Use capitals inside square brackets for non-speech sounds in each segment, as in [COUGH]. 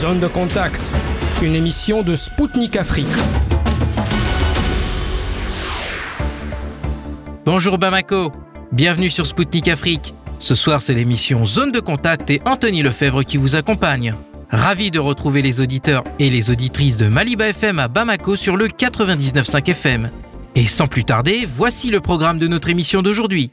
Zone de contact, une émission de Spoutnik Afrique. Bonjour Bamako, bienvenue sur Spoutnik Afrique. Ce soir, c'est l'émission Zone de contact et Anthony Lefebvre qui vous accompagne. Ravi de retrouver les auditeurs et les auditrices de Maliba FM à Bamako sur le 99.5 FM. Et sans plus tarder, voici le programme de notre émission d'aujourd'hui.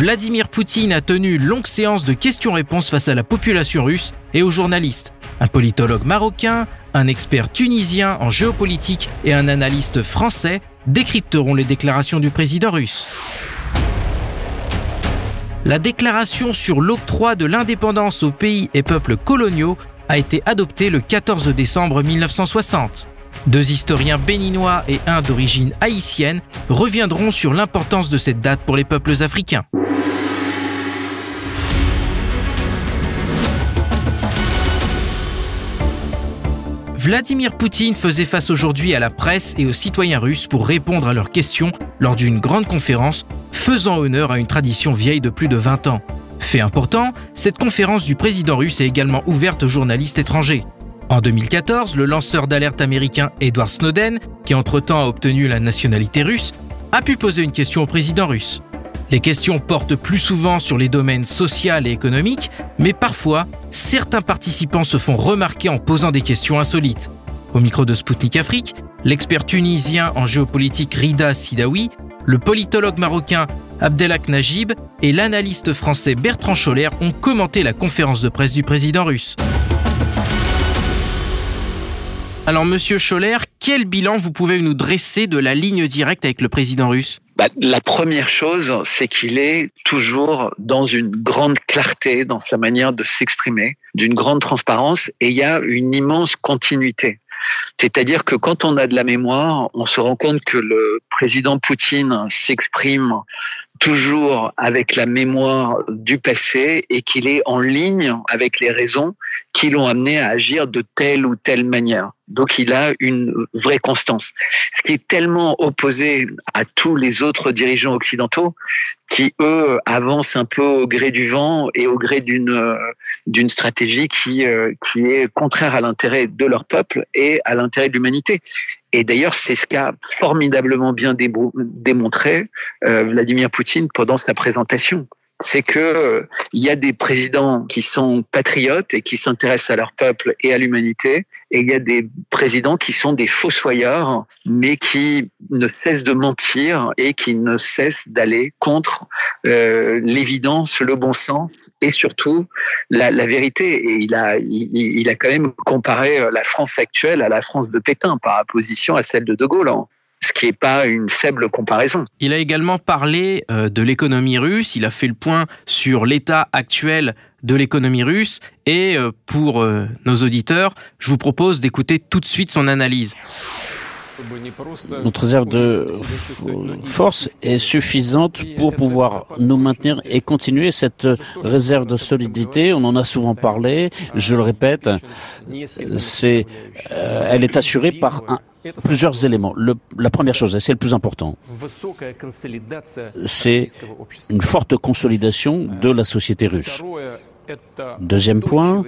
Vladimir Poutine a tenu une longue séance de questions-réponses face à la population russe et aux journalistes. Un politologue marocain, un expert tunisien en géopolitique et un analyste français décrypteront les déclarations du président russe. La déclaration sur l'octroi de l'indépendance aux pays et peuples coloniaux a été adoptée le 14 décembre 1960. Deux historiens béninois et un d'origine haïtienne reviendront sur l'importance de cette date pour les peuples africains. Vladimir Poutine faisait face aujourd'hui à la presse et aux citoyens russes pour répondre à leurs questions lors d'une grande conférence faisant honneur à une tradition vieille de plus de 20 ans. Fait important, cette conférence du président russe est également ouverte aux journalistes étrangers. En 2014, le lanceur d'alerte américain Edward Snowden, qui entre-temps a obtenu la nationalité russe, a pu poser une question au président russe. Les questions portent plus souvent sur les domaines social et économiques, mais parfois, certains participants se font remarquer en posant des questions insolites. Au micro de Spoutnik Afrique, l'expert tunisien en géopolitique Rida Sidawi, le politologue marocain Abdelak Najib et l'analyste français Bertrand Scholler ont commenté la conférence de presse du président russe. Alors, monsieur Scholler, quel bilan vous pouvez nous dresser de la ligne directe avec le président russe? Bah, la première chose, c'est qu'il est toujours dans une grande clarté dans sa manière de s'exprimer, d'une grande transparence, et il y a une immense continuité. C'est-à-dire que quand on a de la mémoire, on se rend compte que le président Poutine s'exprime toujours avec la mémoire du passé et qu'il est en ligne avec les raisons qui l'ont amené à agir de telle ou telle manière. Donc il a une vraie constance. Ce qui est tellement opposé à tous les autres dirigeants occidentaux qui, eux, avancent un peu au gré du vent et au gré d'une d'une stratégie qui, euh, qui est contraire à l'intérêt de leur peuple et à l'intérêt de l'humanité. Et d'ailleurs, c'est ce qu'a formidablement bien démontré euh, Vladimir Poutine pendant sa présentation c'est que euh, il y a des présidents qui sont patriotes et qui s'intéressent à leur peuple et à l'humanité, et il y a des présidents qui sont des fossoyeurs, mais qui ne cessent de mentir et qui ne cessent d'aller contre euh, l'évidence, le bon sens et surtout la, la vérité. Et il a, il, il, a quand même comparé euh, la France actuelle à la France de Pétain par opposition à celle de De Gaulle ce qui n'est pas une faible comparaison. Il a également parlé euh, de l'économie russe, il a fait le point sur l'état actuel de l'économie russe et euh, pour euh, nos auditeurs, je vous propose d'écouter tout de suite son analyse. Notre réserve de force est suffisante pour pouvoir nous maintenir et continuer cette réserve de solidité. On en a souvent parlé. Je le répète, c'est, elle est assurée par un, plusieurs éléments. Le, la première chose, et c'est le plus important, c'est une forte consolidation de la société russe. Deuxième point,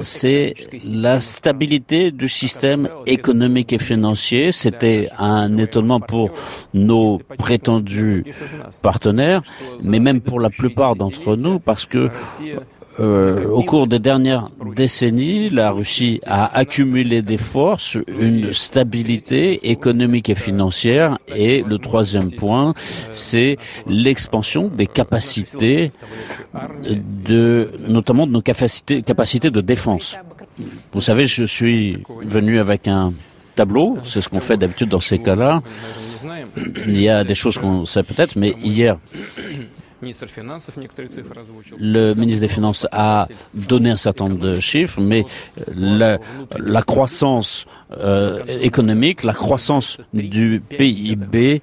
c'est la stabilité du système économique et financier. C'était un étonnement pour nos prétendus partenaires, mais même pour la plupart d'entre nous, parce que euh, au cours des dernières décennies, la Russie a accumulé des forces, une stabilité économique et financière. Et le troisième point, c'est l'expansion des capacités de, notamment de nos capacités, capacités de défense. Vous savez, je suis venu avec un tableau, c'est ce qu'on fait d'habitude dans ces cas-là. Il y a des choses qu'on sait peut-être, mais hier, le ministre des Finances a donné un certain nombre de chiffres, mais la, croissance euh, économique, la croissance du PIB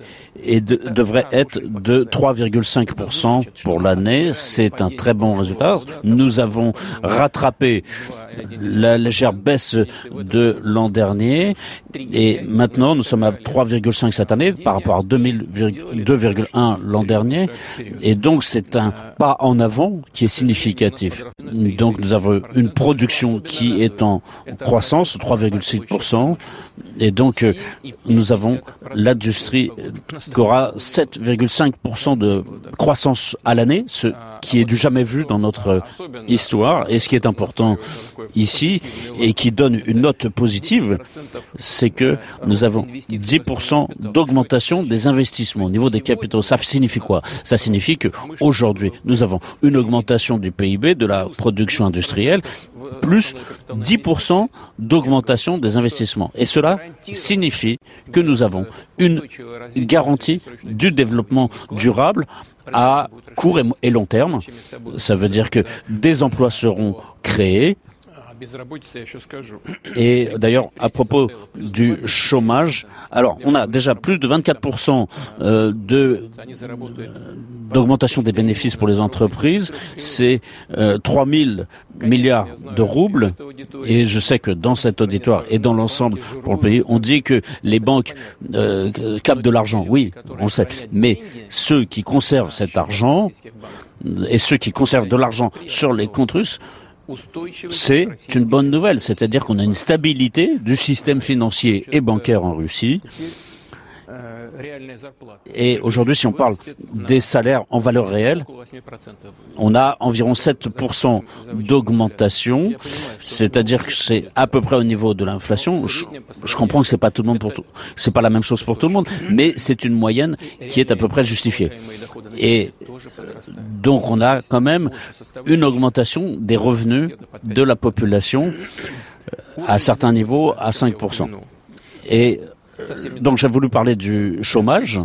devrait être de 3,5% pour l'année. C'est un très bon résultat. Nous avons rattrapé la légère baisse de l'an dernier et maintenant nous sommes à 3,5 cette année par rapport à 2,1 l'an dernier et Donc c'est un pas en avant qui est significatif. Donc nous avons une production qui est en croissance, 3,6%, et donc euh, nous avons l'industrie qui aura 7,5% de croissance à l'année, ce qui est du jamais vu dans notre histoire. Et ce qui est important ici et qui donne une note positive, c'est que nous avons 10% d'augmentation des investissements au niveau des capitaux. Ça signifie quoi? Ça signifie qu'aujourd'hui, nous avons une augmentation du PIB, de la production industrielle, plus 10% d'augmentation des investissements. Et cela signifie que nous avons une garantie du développement durable à court et long terme. Ça veut dire que des emplois seront créés, et d'ailleurs, à propos du chômage, alors on a déjà plus de 24% euh, de d'augmentation des bénéfices pour les entreprises. C'est 3 000 milliards de roubles. Et je sais que dans cet auditoire et dans l'ensemble pour le pays, on dit que les banques euh, capent de l'argent. Oui, on le sait. Mais ceux qui conservent cet argent et ceux qui conservent de l'argent sur les comptes russes c'est une bonne nouvelle, c'est-à-dire qu'on a une stabilité du système financier et bancaire en Russie et aujourd'hui, si on parle des salaires en valeur réelle, on a environ 7% d'augmentation, c'est-à-dire que c'est à peu près au niveau de l'inflation. Je, comprends que c'est pas tout le monde pour tout, c'est pas la même chose pour tout le monde, mais c'est une moyenne qui est à peu près justifiée. Et donc, on a quand même une augmentation des revenus de la population à certains niveaux à 5%. Et donc j'ai voulu parler du chômage.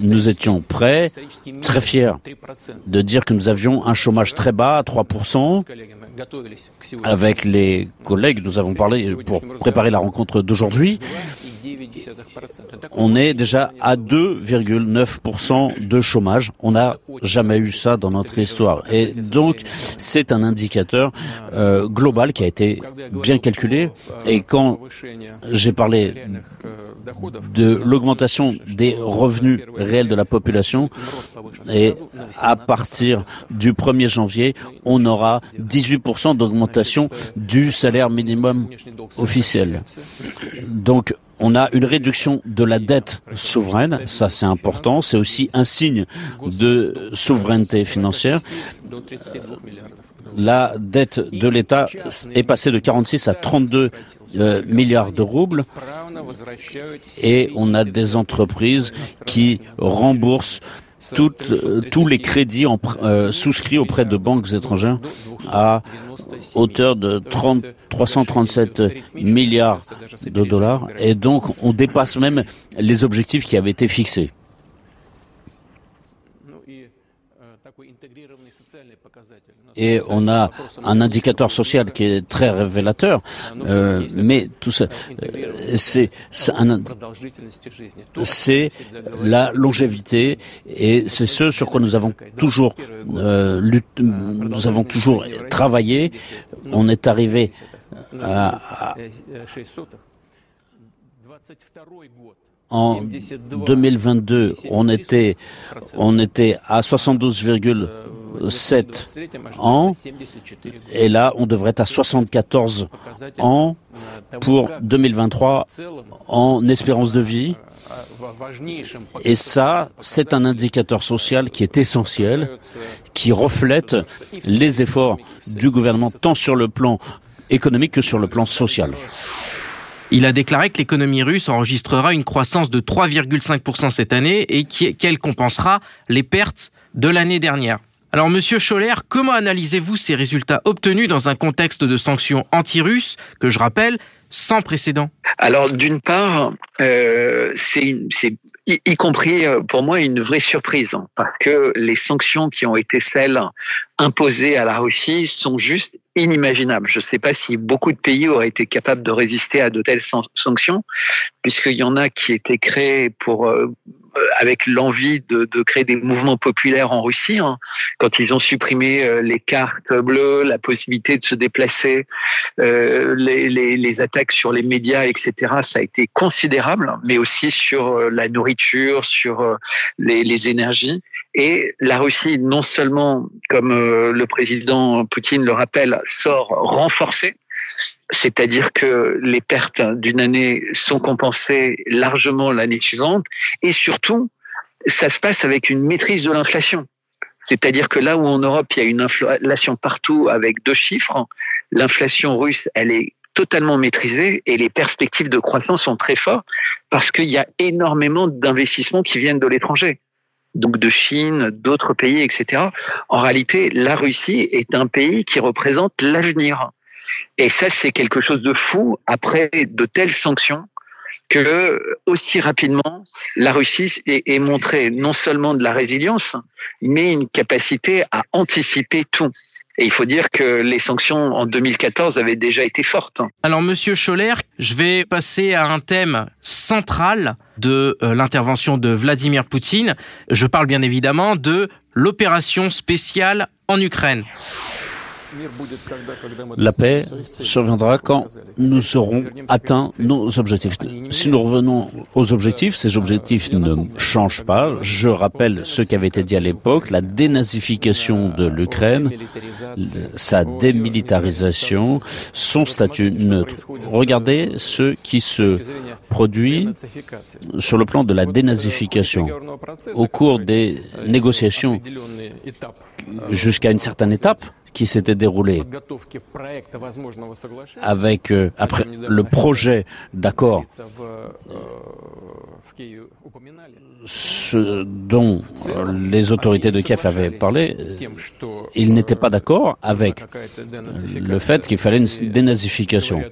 Nous étions prêts, très fiers de dire que nous avions un chômage très bas, à 3%. Avec les collègues, nous avons parlé pour préparer la rencontre d'aujourd'hui. On est déjà à 2,9% de chômage. On n'a jamais eu ça dans notre histoire. Et donc, c'est un indicateur euh, global qui a été bien calculé. Et quand j'ai parlé de l'augmentation des revenus réels de la population, et à partir du 1er janvier, on aura 18% d'augmentation du salaire minimum officiel. Donc, on a une réduction de la dette souveraine, ça c'est important, c'est aussi un signe de souveraineté financière. La dette de l'État est passée de 46 à 32 euh, milliards de roubles et on a des entreprises qui remboursent euh, tous les crédits euh, souscrits auprès de banques étrangères à hauteur de 30, 337 milliards de dollars. Et donc, on dépasse même les objectifs qui avaient été fixés. Et on a un indicateur social qui est très révélateur, euh, mais tout ça, euh, c'est c'est la longévité et c'est ce sur quoi nous avons toujours euh, nous avons toujours travaillé. On est arrivé à, en 2022, on était, on était à 72,7 ans, et là, on devrait être à 74 ans pour 2023 en espérance de vie. Et ça, c'est un indicateur social qui est essentiel, qui reflète les efforts du gouvernement tant sur le plan économique que sur le plan social. Il a déclaré que l'économie russe enregistrera une croissance de 3,5% cette année et qu'elle compensera les pertes de l'année dernière. Alors, Monsieur Scholler, comment analysez-vous ces résultats obtenus dans un contexte de sanctions anti-russes, que je rappelle, sans précédent? Alors, d'une part, euh, c'est y, compris euh, pour moi une vraie surprise, hein, parce que les sanctions qui ont été celles imposées à la Russie sont juste inimaginables. Je ne sais pas si beaucoup de pays auraient été capables de résister à de telles sanctions, puisqu'il y en a qui étaient créées pour euh, avec l'envie de, créer des mouvements populaires en Russie, hein, quand ils ont supprimé les cartes bleues, la possibilité de se déplacer, les, attaques sur les médias, etc., ça a été considérable, mais aussi sur la nourriture, sur les, les énergies. Et la Russie, non seulement, comme euh, le président Poutine le rappelle, sort renforcée, c'est-à-dire que les pertes d'une année sont compensées largement l'année suivante, et surtout, ça se passe avec une maîtrise de l'inflation. C'est-à-dire que là où en Europe, il y a une inflation partout avec deux chiffres, l'inflation russe, elle est totalement maîtrisée et les perspectives de croissance sont très fortes parce qu'il y a énormément d'investissements qui viennent de l'étranger donc de Chine, d'autres pays, etc. En réalité, la Russie est un pays qui représente l'avenir. Et ça, c'est quelque chose de fou après de telles sanctions que aussi rapidement, la Russie ait montré non seulement de la résilience, mais une capacité à anticiper tout. Et il faut dire que les sanctions en 2014 avaient déjà été fortes. Alors, Monsieur Scholler, je vais passer à un thème central de euh, l'intervention de Vladimir Poutine. Je parle bien évidemment de l'opération spéciale en Ukraine. La paix surviendra quand nous aurons atteint nos objectifs. Si nous revenons aux objectifs, ces objectifs ne changent pas. Je rappelle ce qui avait été dit à l'époque, la dénazification de l'Ukraine, sa démilitarisation, son statut neutre. Regardez ce qui se produit sur le plan de la dénazification. Au cours des négociations jusqu'à une certaine étape, qui s'était déroulé avec euh, après le projet d'accord ce dont les autorités de Kiev avaient parlé, ils n'étaient pas d'accord avec le fait qu'il fallait une dénazification.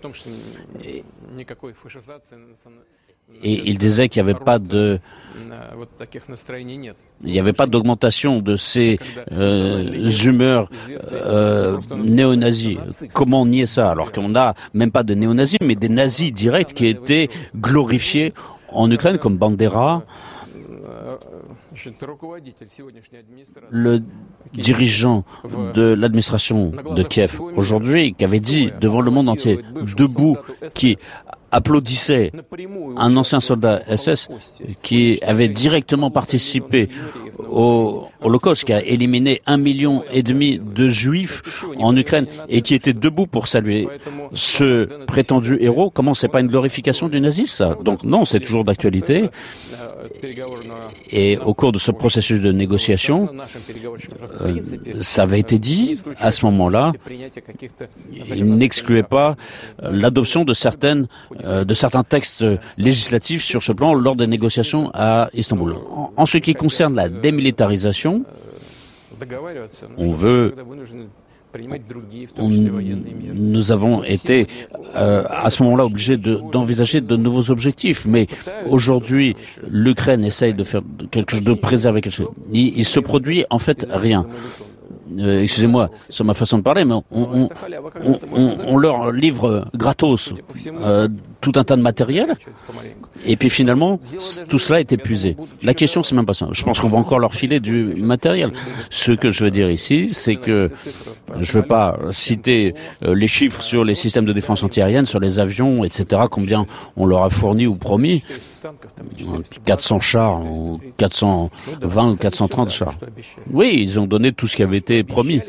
Il disait qu'il n'y avait pas de il n'y avait pas d'augmentation de ces euh, humeurs euh, néo-nazis. Comment nier ça alors qu'on n'a même pas de néo-nazis, mais des nazis directs qui étaient glorifiés en Ukraine comme Bandera, le dirigeant de l'administration de Kiev aujourd'hui, qui avait dit devant le monde entier, debout, qui applaudissait un ancien soldat SS qui avait directement participé au Holocauste, qui a éliminé un million et demi de juifs en Ukraine et qui était debout pour saluer ce prétendu héros. Comment c'est pas une glorification du nazisme ça? Donc non, c'est toujours d'actualité. Et au cours de ce processus de négociation, euh, ça avait été dit à ce moment-là, il n'excluait pas l'adoption de certaines euh, de certains textes législatifs sur ce plan lors des négociations à Istanbul. En, ce qui concerne la démilitarisation, on veut nous avons été euh, à ce moment-là obligés d'envisager de, nouveaux objectifs, mais aujourd'hui l'Ukraine essaye de faire quelque chose, de préserver quelque chose. Il, se produit en fait rien. Euh, excusez-moi sur ma façon de parler, mais on, on, leur livre gratos euh, tout un tas de matériel, et puis finalement, tout cela est épuisé. La question, c'est même pas ça. Je pense qu'on va encore leur filer du matériel. Ce que je veux dire ici, c'est que je ne veux pas citer euh, les chiffres sur les systèmes de défense antiaérienne, sur les avions, etc., combien on leur a fourni ou promis. 400 chars, 420 ou 430 chars. Oui, ils ont donné tout ce qui avait été promis.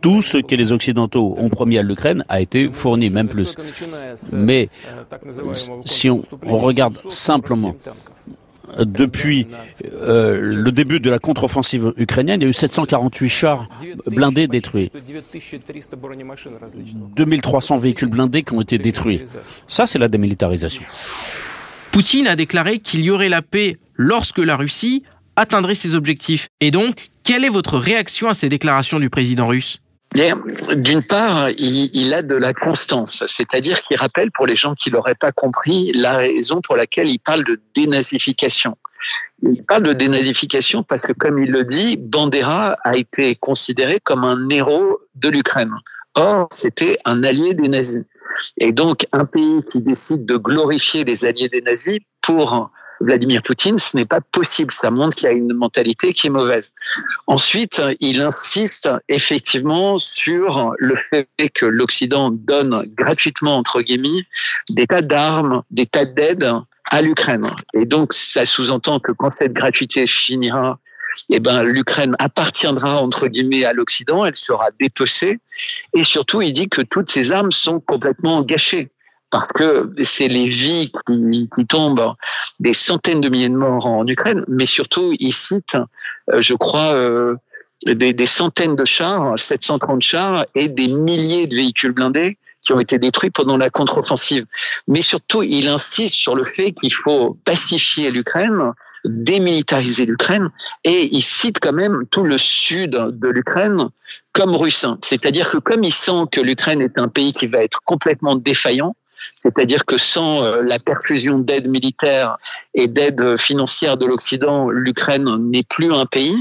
Tout ce que les Occidentaux ont promis à l'Ukraine a été fourni, même plus. Mais si on, regarde simplement depuis euh, le début de la contre-offensive ukrainienne, il y a eu 748 chars blindés détruits. 2300 véhicules blindés qui ont été détruits. Ça, c'est la démilitarisation. Poutine a déclaré qu'il y aurait la paix lorsque la Russie atteindrait ses objectifs. Et donc, quelle est votre réaction à ces déclarations du président russe? D'une part, il, a de la constance, c'est-à-dire qu'il rappelle pour les gens qui l'auraient pas compris la raison pour laquelle il parle de dénazification. Il parle de dénazification parce que, comme il le dit, Bandera a été considéré comme un héros de l'Ukraine. Or, c'était un allié des nazis. Et donc, un pays qui décide de glorifier les alliés des nazis pour Vladimir Poutine, ce n'est pas possible. Ça montre qu'il y a une mentalité qui est mauvaise. Ensuite, il insiste effectivement sur le fait que l'Occident donne gratuitement, entre guillemets, des tas d'armes, des tas d'aides à l'Ukraine. Et donc, ça sous-entend que quand cette gratuité finira, eh ben, l'Ukraine appartiendra entre guillemets à l'Occident, elle sera dépecée. Et surtout, il dit que toutes ces armes sont complètement gâchées parce que c'est les vies qui, tombent, des centaines de milliers de morts en Ukraine, mais surtout, il cite, euh, je crois, euh, des, des, centaines de chars, 730 chars et des milliers de véhicules blindés qui ont été détruits pendant la contre-offensive. Mais surtout, il insiste sur le fait qu'il faut pacifier l'Ukraine, démilitariser l'Ukraine, et il cite quand même tout le sud de l'Ukraine comme russe. C'est-à-dire que comme il sent que l'Ukraine est un pays qui va être complètement défaillant, c'est-à-dire que sans euh, la perfusion d'aide militaire et d'aide financière de l'Occident, l'Ukraine n'est plus un pays.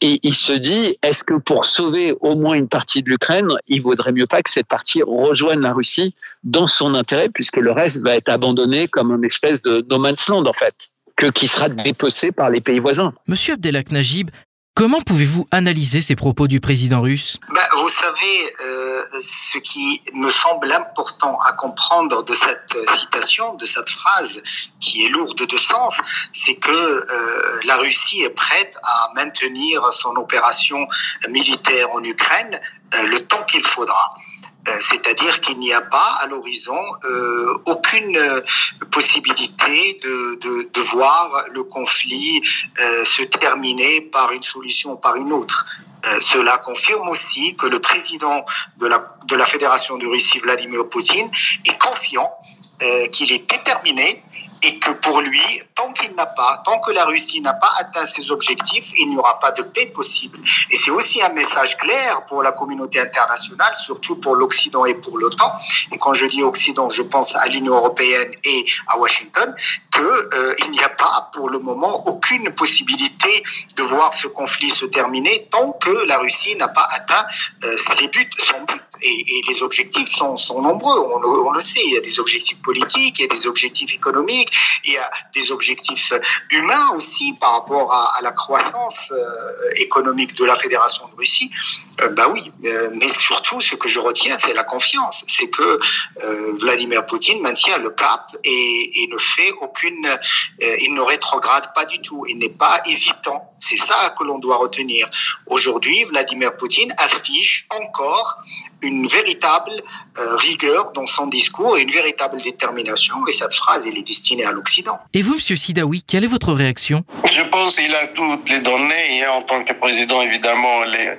Et il se dit, est-ce que pour sauver au moins une partie de l'Ukraine, il vaudrait mieux pas que cette partie rejoigne la Russie dans son intérêt, puisque le reste va être abandonné comme une espèce de no man's land en fait que qui sera dépecé par les pays voisins. Monsieur Abdelak Najib, Comment pouvez-vous analyser ces propos du président russe? Bah, Vous savez, euh, ce qui me semble important à comprendre de cette citation, de cette phrase qui est lourde de sens, c'est que euh, la Russie est prête à maintenir son opération militaire en Ukraine euh, le temps qu'il faudra. Euh, c'est-à-dire qu'il n'y a pas à l'horizon euh, aucune euh, possibilité de, de, de, voir le conflit se terminer par une solution ou par une autre. cela confirme aussi que le président de la, de la Fédération de Russie, Vladimir Poutine, est confiant, qu'il est déterminé et que pour lui, tant qu'il n'a pas, tant que la Russie n'a pas atteint ses objectifs, il n'y aura pas de paix possible. Et c'est aussi un message clair pour la communauté internationale, surtout pour l'Occident et pour l'OTAN. Et quand je dis Occident, je pense à l'Union européenne et à Washington, que euh, n'y a pas pour le moment aucune possibilité de voir ce conflit se terminer tant que la Russie n'a pas atteint euh, ses buts. Et, les objectifs sont, nombreux, on, le sait. Il y a des objectifs politiques, il y a des objectifs économiques, il y a des objectifs humains aussi par rapport à, la croissance euh, économique de la Fédération de Russie. Bah oui, mais surtout ce que je retiens, c'est la confiance. C'est que Vladimir Poutine maintient le cap et, et ne fait aucune, il ne rétrograde pas du tout. Il n'est pas hésitant. C'est ça que l'on doit retenir. Aujourd'hui, Vladimir Poutine affiche encore une véritable euh, rigueur dans son discours et une véritable détermination. Et cette phrase, elle est destinée à l'Occident. Et vous, Monsieur Sidawi, quelle est votre réaction? Je pense qu'il a toutes les données. Et en tant que président, évidemment, les euh,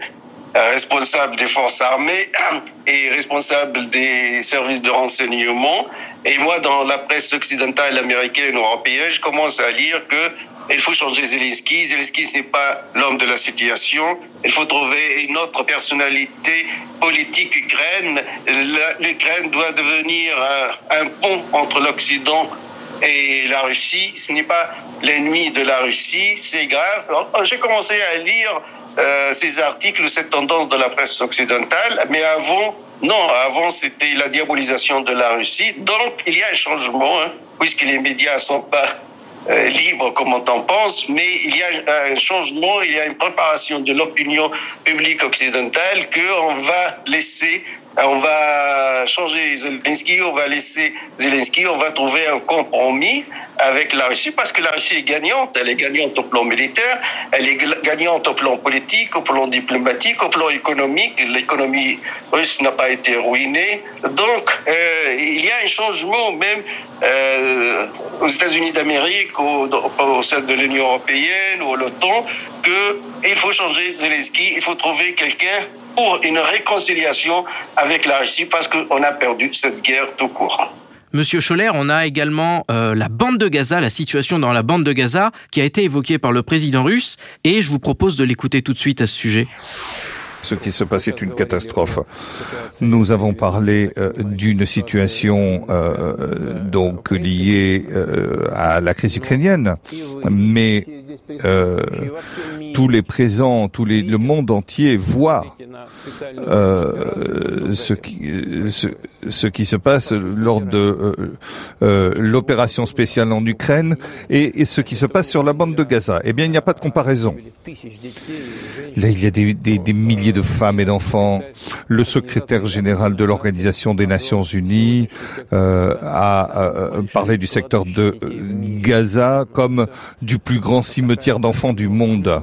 responsable des forces armées [CLEARS THROAT] et responsable des services de renseignement. Et moi, dans la presse occidentale, américaine, européenne, je commence à lire que il faut changer Zelensky. Zelensky, n'est pas l'homme de la situation. Il faut trouver une autre personnalité politique ukraine. L'Ukraine doit devenir un, pont entre l'Occident et la Russie. Ce n'est pas l'ennemi de la Russie. C'est grave. J'ai commencé à lire euh, ces articles, cette tendance de la presse occidentale, mais avant, non, avant c'était la diabolisation de la Russie. Donc il y a un changement, hein, puisque les médias sont pas euh, libre comme on en pense, mais il y a un changement, il y a une préparation de l'opinion publique occidentale qu'on va laisser on va changer Zelensky, on va laisser Zelensky, on va trouver un compromis avec la Russie parce que la Russie est gagnante. Elle est gagnante au plan militaire, elle est gagnante au plan politique, au plan diplomatique, au plan économique. L'économie russe n'a pas été ruinée. Donc, euh, il y a un changement même euh, aux États-Unis d'Amérique, au, au, sein de l'Union européenne ou à l'OTAN, qu'il faut changer Zelensky, il faut trouver quelqu'un pour une réconciliation avec la Russie parce qu'on a perdu cette guerre tout court. Monsieur Scholler, on a également euh, la bande de Gaza, la situation dans la bande de Gaza, qui a été évoquée par le président russe, et je vous propose de l'écouter tout de suite à ce sujet. Ce qui se passe est une catastrophe. Nous avons parlé euh, d'une situation euh, donc liée à la crise ukrainienne, mais tous les présents, tous les, le monde entier voit euh, ce, qui, ce, ce, qui se passe lors de euh, euh, l'opération spéciale en Ukraine et, ce qui se passe sur la bande de Gaza. Eh bien, il n'y a pas de comparaison. Là, il y a des, des, des milliers de femmes et d'enfants. Le secrétaire général de l'Organisation des Nations Unies euh, a parlé du secteur de Gaza comme du plus grand cimetière d'enfants du monde.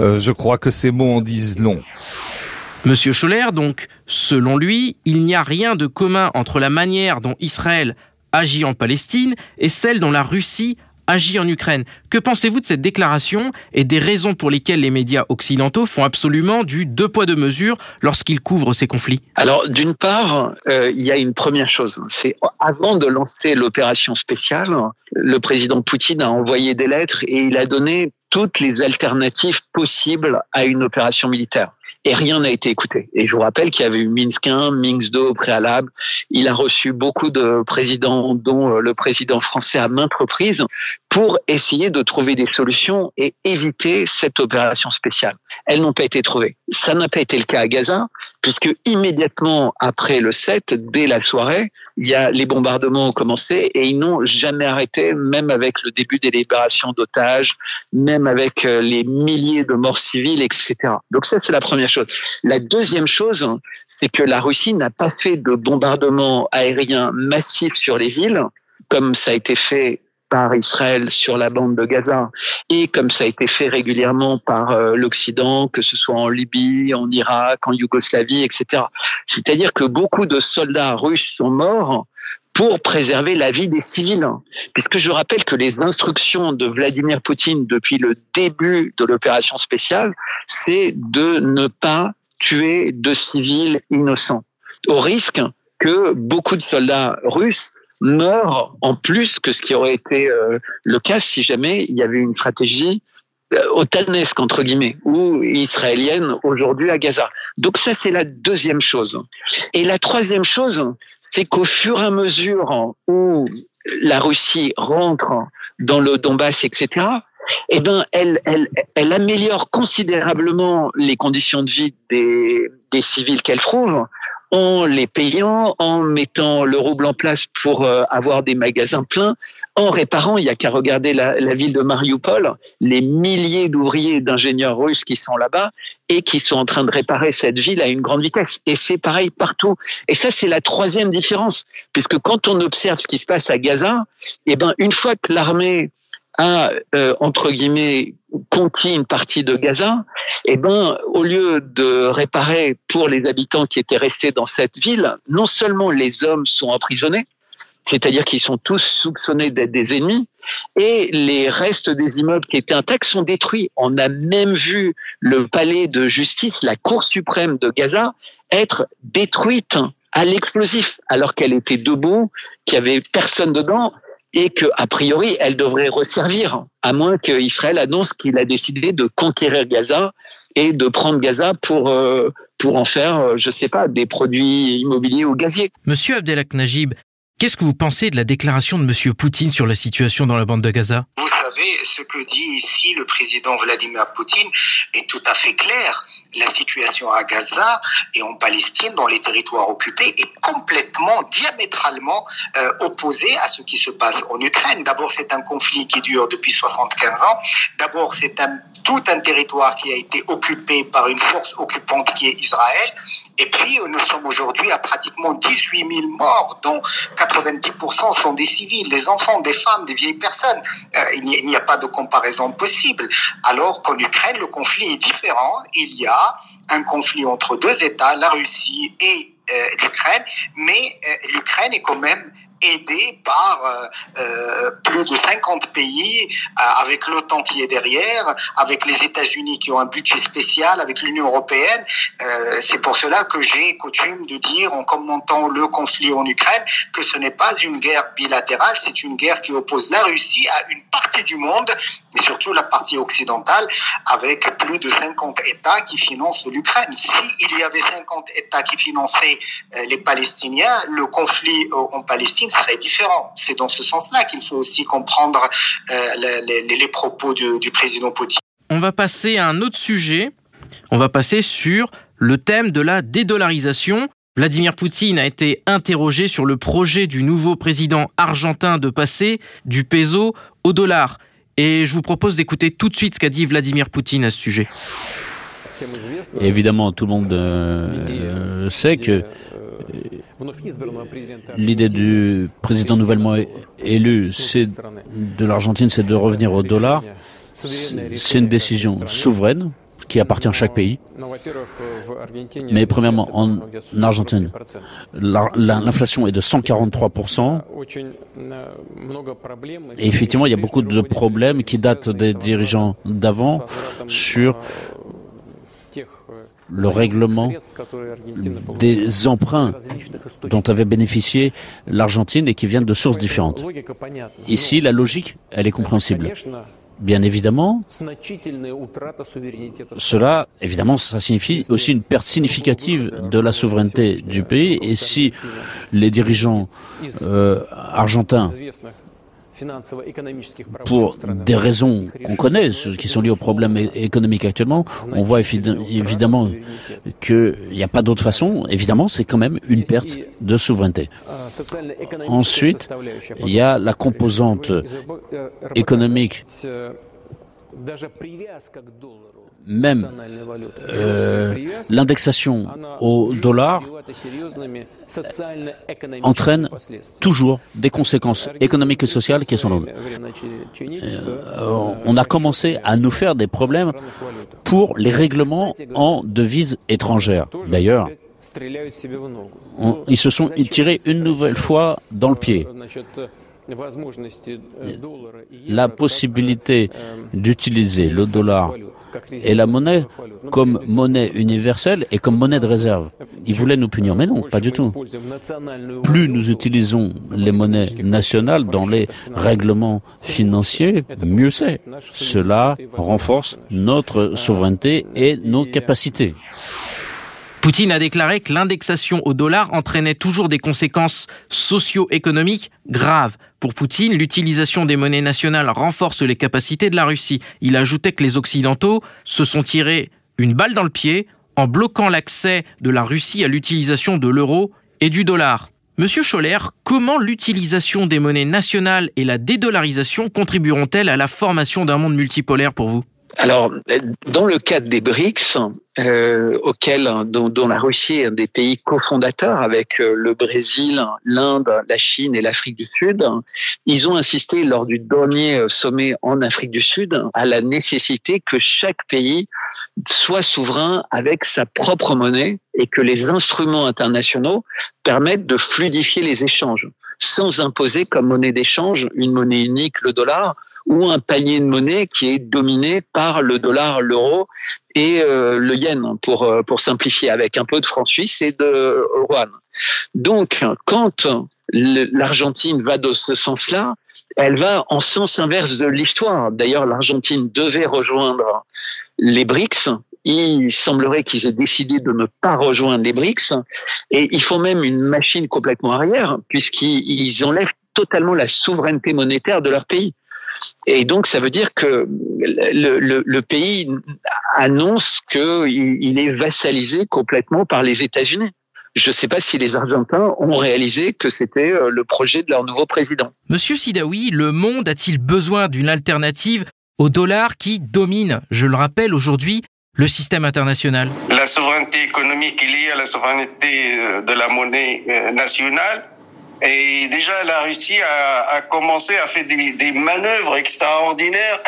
Euh, je crois que ces mots en disent long. Monsieur Scholler, donc, selon lui, il n'y a rien de commun entre la manière dont Israël agit en Palestine et celle dont la Russie agit en Ukraine. Que pensez-vous de cette déclaration et des raisons pour lesquelles les médias occidentaux font absolument du deux poids deux mesures lorsqu'ils couvrent ces conflits? Alors, d'une part, euh, il y a une première chose. C'est avant de lancer l'opération spéciale, le président Poutine a envoyé des lettres et il a donné toutes les alternatives possibles à une opération militaire et rien n'a été écouté. Et je vous rappelle qu'il y avait eu Minsk 1, Minsk 2 au préalable. Il a reçu beaucoup de présidents, dont euh, le président français à maintes reprises, pour essayer de trouver des solutions et éviter cette opération spéciale. Elles n'ont pas été trouvées. Ça n'a pas été le cas à Gaza, puisque immédiatement après le 7, dès la soirée, il y a les bombardements ont commencé et ils n'ont jamais arrêté, même avec le début des libérations d'otages, même avec euh, les milliers de morts civiles, etc. Donc ça, c'est la première chose. La deuxième chose, c'est que la Russie n'a pas fait de bombardements aériens massifs sur les villes, comme ça a été fait par Israël sur la bande de Gaza et comme ça a été fait régulièrement par euh, l'Occident, que ce soit en Libye, en Irak, en Yougoslavie, etc. C'est-à-dire que beaucoup de soldats russes sont morts pour préserver la vie des civils. Puisque je rappelle que les instructions de Vladimir Poutine depuis le début de l'opération spéciale, c'est de ne pas tuer de civils innocents, au risque que beaucoup de soldats russes meurt en plus que ce qui aurait été euh, le cas si jamais il y avait une stratégie euh, otanesque entre guillemets ou israélienne aujourd'hui à Gaza. Donc ça c'est la deuxième chose. Et la troisième chose, c'est qu'au fur et à mesure où la Russie rentre dans le Donbass, etc., eh ben, elle, elle, elle améliore considérablement les conditions de vie des, des civils qu'elle trouve en les payant, en mettant le rouble en place pour euh, avoir des magasins pleins, en réparant, il n'y a qu'à regarder la, la, ville de Mariupol, les milliers d'ouvriers d'ingénieurs russes qui sont là-bas et qui sont en train de réparer cette ville à une grande vitesse. Et c'est pareil partout. Et ça, c'est la troisième différence, puisque quand on observe ce qui se passe à Gaza, eh ben, une fois que l'armée a, euh, entre guillemets, conquis une partie de Gaza, eh ben, au lieu de réparer pour les habitants qui étaient restés dans cette ville, non seulement les hommes sont emprisonnés, c'est-à-dire qu'ils sont tous soupçonnés d'être des ennemis, et les restes des immeubles qui étaient intacts sont détruits. On a même vu le palais de justice, la Cour suprême de Gaza, être détruite à l'explosif, alors qu'elle était debout, qu'il y avait personne dedans, et que a priori elle devrait resservir, à moins qu'Israël annonce qu'il a décidé de conquérir Gaza et de prendre Gaza pour euh, pour en faire, euh, je sais pas, des produits immobiliers ou gaziers. Monsieur Abdelak Najib, qu'est-ce que vous pensez de la déclaration de Monsieur Poutine sur la situation dans la bande de Gaza? Vous savez, ce que dit ici le président Vladimir Poutine est tout à fait clair la situation à Gaza et en Palestine, dans les territoires occupés, est complètement, diamétralement euh, opposée à ce qui se passe en Ukraine. D'abord, c'est un conflit qui dure depuis 75 ans. D'abord, c'est tout un territoire qui a été occupé par une force occupante qui est Israël. Et puis, nous sommes aujourd'hui à pratiquement 18 000 morts, dont 90% sont des civils, des enfants, des femmes, des vieilles personnes. Euh, a pas de comparaison possible. Alors qu'en Ukraine, le conflit est différent. Il y a un conflit entre deux États, la Russie et euh, l'Ukraine, mais euh, l'Ukraine est quand même aidé par euh, euh, plus de 50 pays, euh, avec l'OTAN qui est derrière, avec les États-Unis qui ont un budget spécial, avec l'Union européenne. C'est pour cela que j'ai coutume de dire, en commentant le conflit en Ukraine, que ce n'est pas une guerre bilatérale, c'est une guerre qui oppose la Russie à une partie du monde, et surtout la partie occidentale, avec plus de 50 États qui financent l'Ukraine. S'il y avait 50 États qui finançaient les Palestiniens, le conflit en Palestine différent. C'est dans ce sens-là qu'il faut aussi comprendre euh, les, propos du, du président Poutine. On va passer à un autre sujet. On va passer sur le thème de la dédollarisation. Vladimir Poutine a été interrogé sur le projet du nouveau président argentin de passer du peso au dollar. Et je vous propose d'écouter tout de suite ce qu'a dit Vladimir Poutine à ce sujet. Évidemment, tout le monde euh, sait que l'idée du président nouvellement élu c'est de l'Argentine, c'est de revenir au dollar. C'est une décision souveraine qui appartient à chaque pays. Mais premièrement, en Argentine, l'inflation est de 143%. Et effectivement, il y a beaucoup de problèmes qui datent des dirigeants d'avant sur le règlement des emprunts dont avait bénéficié l'Argentine et qui viennent de sources différentes. Ici, la logique, elle est compréhensible. Bien évidemment, cela, évidemment, ça signifie aussi une perte significative de la souveraineté du pays. Et si les dirigeants euh, argentins pour des raisons qu'on connaît, qui sont liées aux problèmes économiques actuellement, on voit évidemment qu'il n'y a pas d'autre façon. Évidemment, c'est quand même une perte de souveraineté. Ensuite, il y a la composante économique même euh, l'indexation au dollar entraîne toujours des conséquences économiques et sociales qui sont longues. Euh, on a commencé à nous faire des problèmes pour les règlements en devises étrangères. D'ailleurs, ils se sont tirés une nouvelle fois dans le pied. La possibilité d'utiliser le dollar et la monnaie comme monnaie universelle et comme monnaie de réserve. Ils voulaient nous punir, mais non, pas du tout. Plus nous utilisons les monnaies nationales dans les règlements financiers, mieux c'est. Cela renforce notre souveraineté et nos capacités. Poutine a déclaré que l'indexation au dollar entraînait toujours des conséquences socio-économiques graves. Pour Poutine, l'utilisation des monnaies nationales renforce les capacités de la Russie. Il ajoutait que les Occidentaux se sont tirés une balle dans le pied en bloquant l'accès de la Russie à l'utilisation de l'euro et du dollar. Monsieur Scholler, comment l'utilisation des monnaies nationales et la dédollarisation contribueront-elles à la formation d'un monde multipolaire pour vous? Alors, dans le cadre des BRICS, euh, auquel, dont, la Russie est un des pays cofondateurs avec euh, le Brésil, l'Inde, la Chine et l'Afrique du Sud, ils ont insisté lors du dernier euh, sommet en Afrique du Sud à la nécessité que chaque pays soit souverain avec sa propre monnaie et que les instruments internationaux permettent de fluidifier les échanges sans imposer comme monnaie d'échange une monnaie unique, le dollar, ou un panier de monnaie qui est dominé par le dollar, l'euro et euh, le yen, pour, euh, pour simplifier, avec un peu de francs suisse et de yuan. Donc, quand l'Argentine va dans ce sens-là, elle va en sens inverse de l'histoire. D'ailleurs, l'Argentine devait rejoindre les BRICS. Il semblerait qu'ils aient décidé de ne pas rejoindre les BRICS et ils font même une machine complètement arrière puisqu'ils enlèvent totalement la souveraineté monétaire de leur pays. Et donc, ça veut dire que le, pays annonce qu'il est vassalisé complètement par les États-Unis. Je ne sais pas si les Argentins ont réalisé que c'était euh, le projet de leur nouveau président. Monsieur Sidawi, le monde a-t-il besoin d'une alternative au dollar qui domine, je le rappelle aujourd'hui, le système international La souveraineté économique est liée à la souveraineté euh, de la monnaie euh, nationale et déjà, la Russie a, commencé à faire des, manœuvres extraordinaires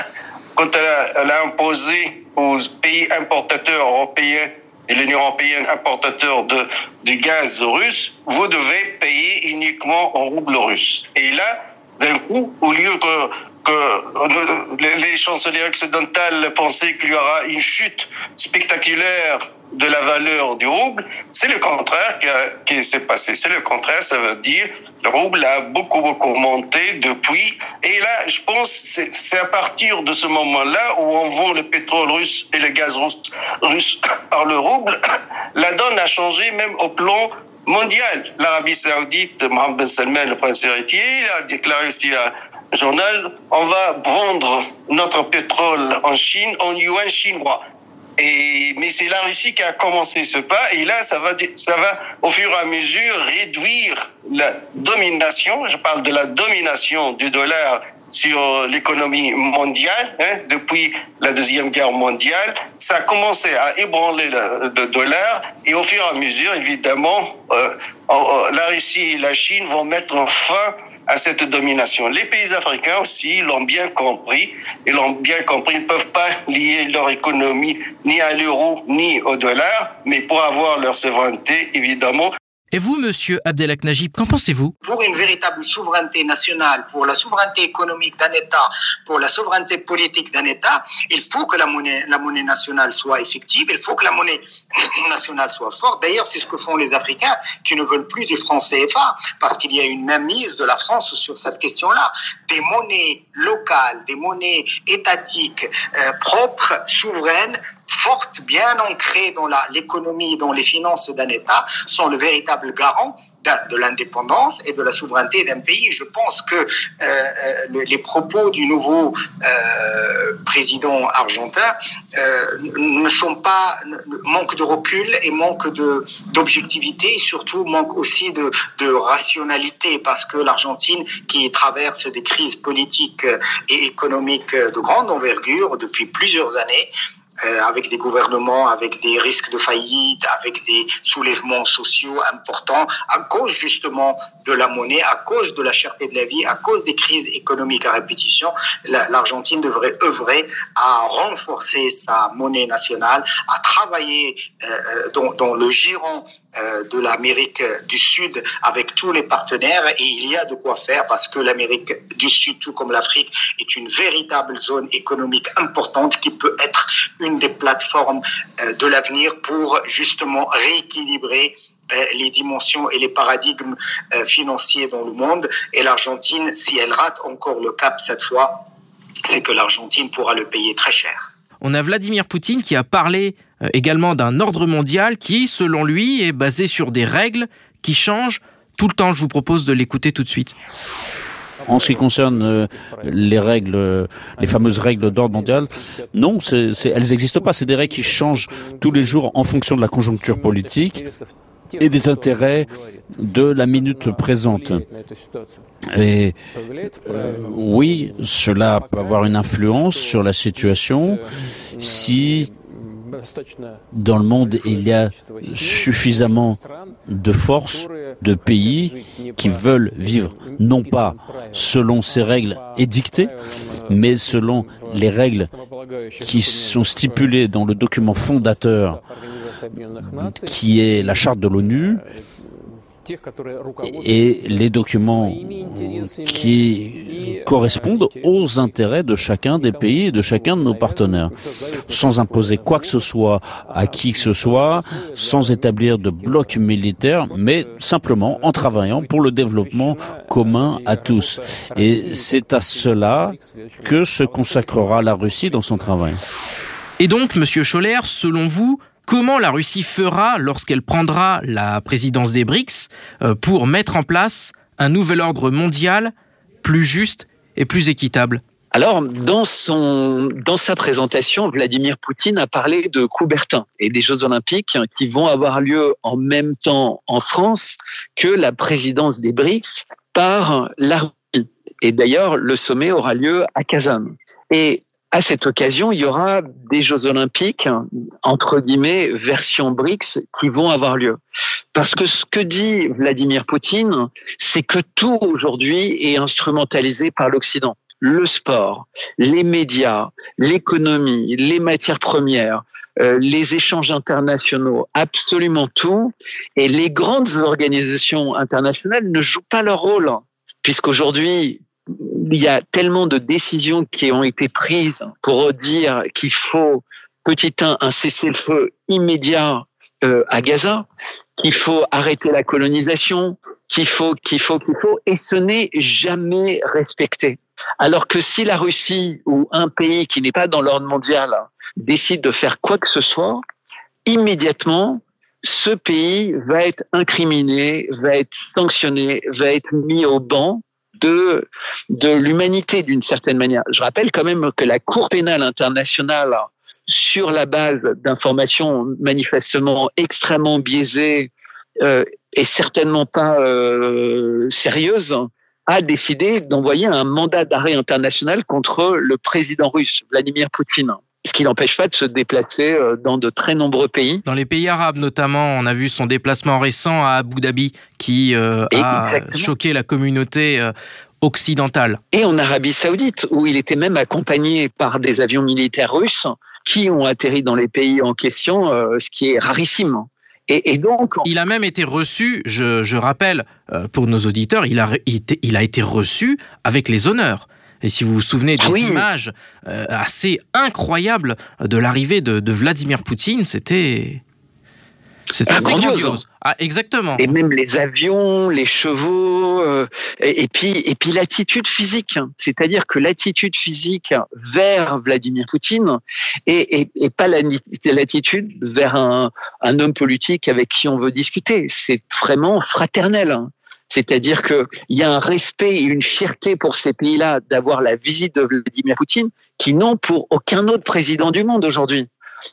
quand elle a, imposé aux pays importateurs européens et l'Union européenne importateur de, de gaz russe, vous devez payer uniquement en rouble russe. Et là, d'un coup, au lieu que, que les chanceliers occidentales pensaient qu'il y aura une chute spectaculaire de la valeur du rouble, c'est le contraire qui, qui s'est passé. C'est le contraire, ça veut dire le rouble a beaucoup, beaucoup monté depuis. Et là, je pense c'est à partir de ce moment-là où on vend le pétrole russe et le gaz russe, russe [COUGHS] par le rouble, [COUGHS] la donne a changé même au plan mondial. L'Arabie saoudite, Mohamed Ben Salman, le prince héritier, a déclaré un journal, on va vendre notre pétrole en Chine en yuan chinois. Mais c'est la Russie qui a commencé ce pas. Et là, ça va, ça va au fur et à mesure réduire la domination. Je parle de la domination du dollar sur l'économie mondiale hein, depuis la Deuxième Guerre mondiale. Ça a commencé à ébranler le, le dollar et au fur et à mesure, évidemment, euh, la Russie et la Chine vont mettre fin à cette domination. Les pays africains aussi l'ont bien compris. Ils l'ont bien compris. Ils ne peuvent pas lier leur économie ni à l'euro ni au dollar, mais pour avoir leur souveraineté, évidemment, et vous, monsieur Abdelak Najib, qu'en pensez-vous Pour une véritable souveraineté nationale, pour la souveraineté économique d'un État, pour la souveraineté politique d'un État, il faut que la monnaie, la monnaie nationale soit effective, il faut que la monnaie [CLEARS THROAT] nationale soit forte. D'ailleurs, c'est ce que font les Africains qui ne veulent plus du franc CFA, parce qu'il y a une mainmise de la France sur cette question-là. Des monnaies locales, des monnaies étatiques, euh, propres, souveraines, fortes, bien ancrées dans l'économie, dans les finances d'un État, sont le véritable garant de l'indépendance et de la souveraineté d'un pays. Je pense que euh, euh les propos du nouveau euh, président argentin euh, ne sont pas manquent de recul et manquent de d'objectivité, et surtout manquent aussi de, de rationalité, parce que l'Argentine, qui traverse des crises politiques et économiques de grande envergure depuis plusieurs années, euh, avec des gouvernements, avec des risques de faillite, avec des soulèvements sociaux importants, à cause justement de la monnaie, à cause de la cherté de la vie, à cause des crises économiques à répétition, l'Argentine devrait œuvrer à renforcer sa monnaie nationale, à travailler euh, euh dans, dans le giron de l'Amérique du Sud avec tous les partenaires et il y a de quoi faire parce que l'Amérique du Sud, tout comme l'Afrique, est une véritable zone économique importante qui peut être une des plateformes euh, de l'avenir pour justement rééquilibrer euh, les dimensions et les paradigmes financiers dans le monde. Et l'Argentine, si elle rate encore le cap cette fois, c'est que l'Argentine pourra le payer très cher. On a Vladimir Poutine qui a parlé euh, également d'un ordre mondial qui, selon lui, est basé sur des règles qui changent tout le temps. Je vous propose de l'écouter tout de suite. En ce qui concerne euh, les règles, les fameuses règles d'ordre mondial, non, elles n'existent pas. C'est des règles qui changent tous les jours en fonction de la conjoncture politique et des intérêts de la minute présente. Et euh, oui, cela peut avoir une influence sur la situation si dans le monde, il y a suffisamment de forces, de pays qui veulent vivre non pas selon ces règles édictées, mais selon les règles qui sont stipulées dans le document fondateur qui est la charte de l'ONU et les documents qui correspondent aux intérêts de chacun des pays et de chacun de nos partenaires, sans imposer quoi que ce soit à qui que ce soit, sans établir de bloc militaire, mais simplement en travaillant pour le développement commun à tous. Et c'est à cela que se consacrera la Russie dans son travail. Et donc, Monsieur Scholler, selon vous, Comment la Russie fera lorsqu'elle prendra la présidence des BRICS euh, pour mettre en place un nouvel ordre mondial plus juste et plus équitable? Alors, dans son, dans sa présentation, Vladimir Poutine a parlé de Coubertin et des Jeux Olympiques qui vont avoir lieu en même temps en France que la présidence des BRICS par la Russie. Et d'ailleurs, le sommet aura lieu à Kazan. Et à cette occasion, il y aura des Jeux olympiques, entre guillemets, version BRICS, qui vont avoir lieu. Parce que ce que dit Vladimir Poutine, c'est que tout aujourd'hui est instrumentalisé par l'Occident. Le sport, les médias, l'économie, les matières premières, euh, les échanges internationaux, absolument tout. Et les grandes organisations internationales ne jouent pas leur rôle. Puisqu'aujourd'hui, il y a tellement de décisions qui ont été prises pour dire qu'il faut, petit un, un cessez-le-feu immédiat euh, à Gaza, qu'il faut arrêter la colonisation, qu'il faut, qu'il faut, qu'il faut, et ce n'est jamais respecté. Alors que si la Russie ou un pays qui n'est pas dans l'ordre mondial décide de faire quoi que ce soit, immédiatement, ce pays va être incriminé, va être sanctionné, va être mis au banc de, l'humanité d'une certaine manière. Je rappelle quand même que la Cour pénale internationale sur la base d'informations manifestement extrêmement biaisées euh, et certainement pas euh, sérieuses, a décidé d'envoyer un mandat d'arrêt international contre le président russe, Vladimir Poutine ce qui n'empêche pas de se déplacer euh, dans de très nombreux pays. Dans les pays arabes notamment, on a vu son déplacement récent à Abu Dhabi qui euh, a choqué la communauté euh, occidentale. Et en Arabie saoudite, où il était même accompagné par des avions militaires russes qui ont atterri dans les pays en question, ce qui est rarissime. Et, donc, il a même été reçu, je, rappelle pour nos auditeurs, il a, il a été reçu avec les honneurs. Et si vous vous souvenez des ah images euh, assez incroyables de l'arrivée de, Vladimir Poutine, c'était c'était assez grandiose. Ah, exactement. Et même les avions, les chevaux, euh, et, puis et puis l'attitude physique, c'est-à-dire que l'attitude physique vers Vladimir Poutine et, et, pas l'attitude vers un, un homme politique avec qui on veut discuter. C'est vraiment fraternel. C'est-à-dire qu'il y a un respect et une fierté pour ces pays-là d'avoir la visite de Vladimir Poutine qui n'ont pour aucun autre président du monde aujourd'hui.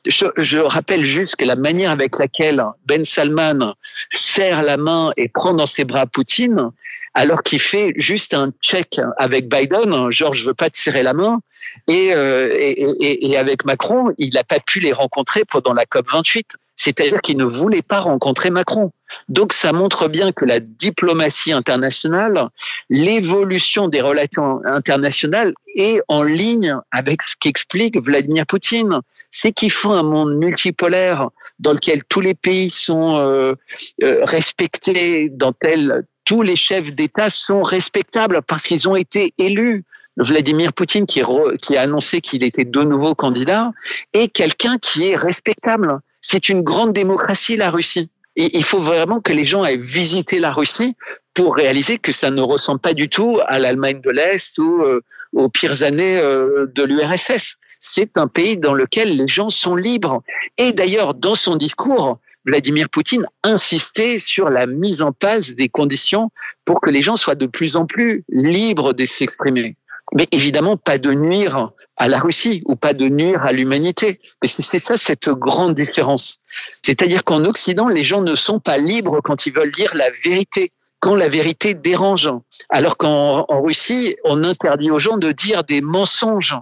Je, rappelle juste que la manière avec laquelle Ben Salman serre la main et prend dans ses bras Poutine, alors qu'il fait juste un check avec Biden, genre je veux pas te serrer la main, et, euh, et, et avec Macron, il n'a pas pu les rencontrer pendant la COP 28 c'est-à-dire qu'il ne voulait pas rencontrer Macron. Donc ça montre bien que la diplomatie internationale, l'évolution des relations internationales est en ligne avec ce qu'explique Vladimir Poutine. C'est qu'il faut un monde multipolaire dans lequel tous les pays sont euh, euh, respectés, dans lequel tous les chefs d'État sont respectables parce qu'ils ont été élus. Vladimir Poutine, qui, qui a annoncé qu'il était de nouveau candidat, est quelqu'un qui est respectable. C'est une grande démocratie, la Russie. Et il faut vraiment que les gens aient visité la Russie pour réaliser que ça ne ressemble pas du tout à l'Allemagne de l'Est ou euh, aux pires années euh, de l'URSS. C'est un pays dans lequel les gens sont libres. Et d'ailleurs, dans son discours, Vladimir Poutine insistait sur la mise en place des conditions pour que les gens soient de plus en plus libres de s'exprimer mais évidemment pas de nuire à la Russie ou pas de nuire à l'humanité. C'est ça cette grande différence. C'est-à-dire qu'en Occident, les gens ne sont pas libres quand ils veulent dire la vérité, quand la vérité dérange. Alors qu'en Russie, on interdit aux gens de dire des mensonges.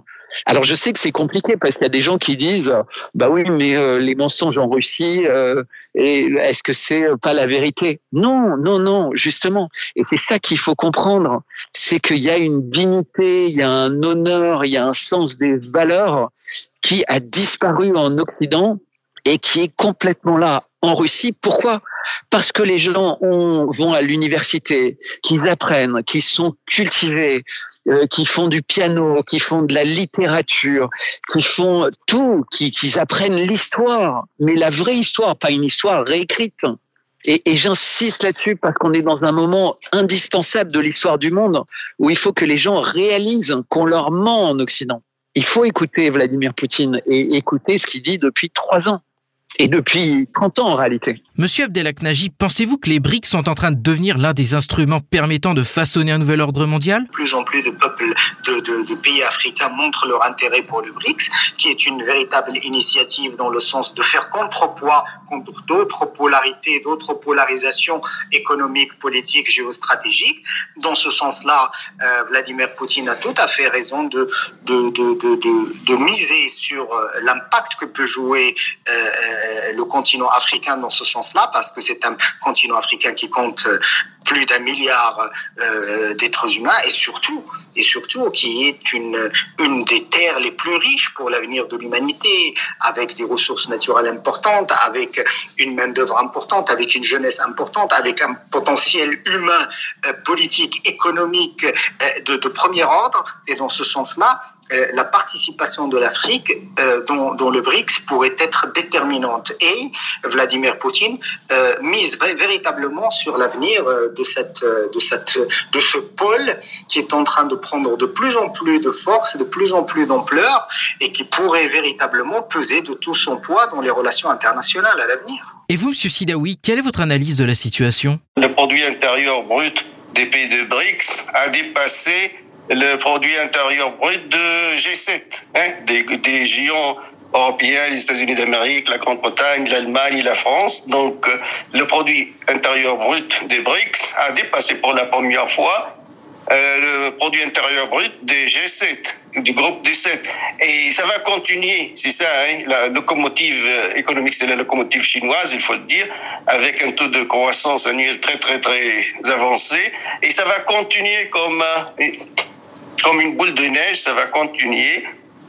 Alors je sais que c'est compliqué parce qu'il y a des gens qui disent bah oui mais euh, les mensonges en Russie euh, est-ce que c'est pas la vérité? Non non non justement. Et c'est ça qu'il faut comprendre. C'est qu'il y a une dignité il y a un honneur il y a un sens des valeurs qui a disparu en Occident et qui est complètement là en Russie. Pourquoi? Parce que les gens vont à l'université, qu'ils apprennent, qu'ils sont cultivés, euh, qui font du piano, qui font de la littérature, qui font tout, qu'ils apprennent l'histoire, mais la vraie histoire, pas une histoire réécrite. Et, et j'insiste là-dessus parce qu'on est dans un moment indispensable de l'histoire du monde où il faut que les gens réalisent qu'on leur ment en Occident. Il faut écouter Vladimir Poutine et écouter ce qu'il dit depuis trois ans et depuis 30 ans en réalité. Monsieur Abdelaknaji, pensez-vous que les BRICS sont en train de devenir l'un des instruments permettant de façonner un nouvel ordre mondial? Plus en plus de peuples de, pays africains montrent leur intérêt pour le BRICS, qui est une véritable initiative dans le sens de faire contrepoids contre d'autres polarités, d'autres polarisations économiques, politiques, géostratégiques. Dans ce sens-là, euh, Vladimir Poutine a tout à fait raison de, miser sur euh, l'impact que peut jouer euh, le continent africain dans ce sens là parce que c'est un continent africain qui compte euh, plus d'un milliard euh, d'êtres humains et surtout, et surtout qui est une, une des terres les plus riches pour l'avenir de l'humanité, avec des ressources naturelles importantes, avec une main-d'œuvre importante, avec une jeunesse importante, avec un potentiel humain, euh, politique, économique de, de premier ordre. Et dans ce sens-là, euh, la participation de l'Afrique euh, dans, le BRICS pourrait être déterminante. Et Vladimir Poutine euh, mise véritablement sur l'avenir de, cette, de, cette, de ce pôle qui est en train de prendre de plus en plus de force, de plus en plus d'ampleur, et qui pourrait véritablement peser de tout son poids dans les relations internationales à l'avenir. Et vous, M. Sidawi, quelle est votre analyse de la situation? Le produit intérieur brut des pays de BRICS a dépassé le produit intérieur brut de G7, hein, des, des géants européens, les États-Unis d'Amérique, la Grande-Bretagne, l'Allemagne, la France. Donc, euh, le produit intérieur brut des BRICS a dépassé pour la première fois euh, le produit intérieur brut des G7, du groupe des 7. Et ça va continuer, c'est ça, hein, la locomotive euh, économique, c'est la locomotive chinoise, il faut le dire, avec un taux de croissance annuel très, très, très avancé. Et ça va continuer comme, comme une boule de neige, ça va continuer.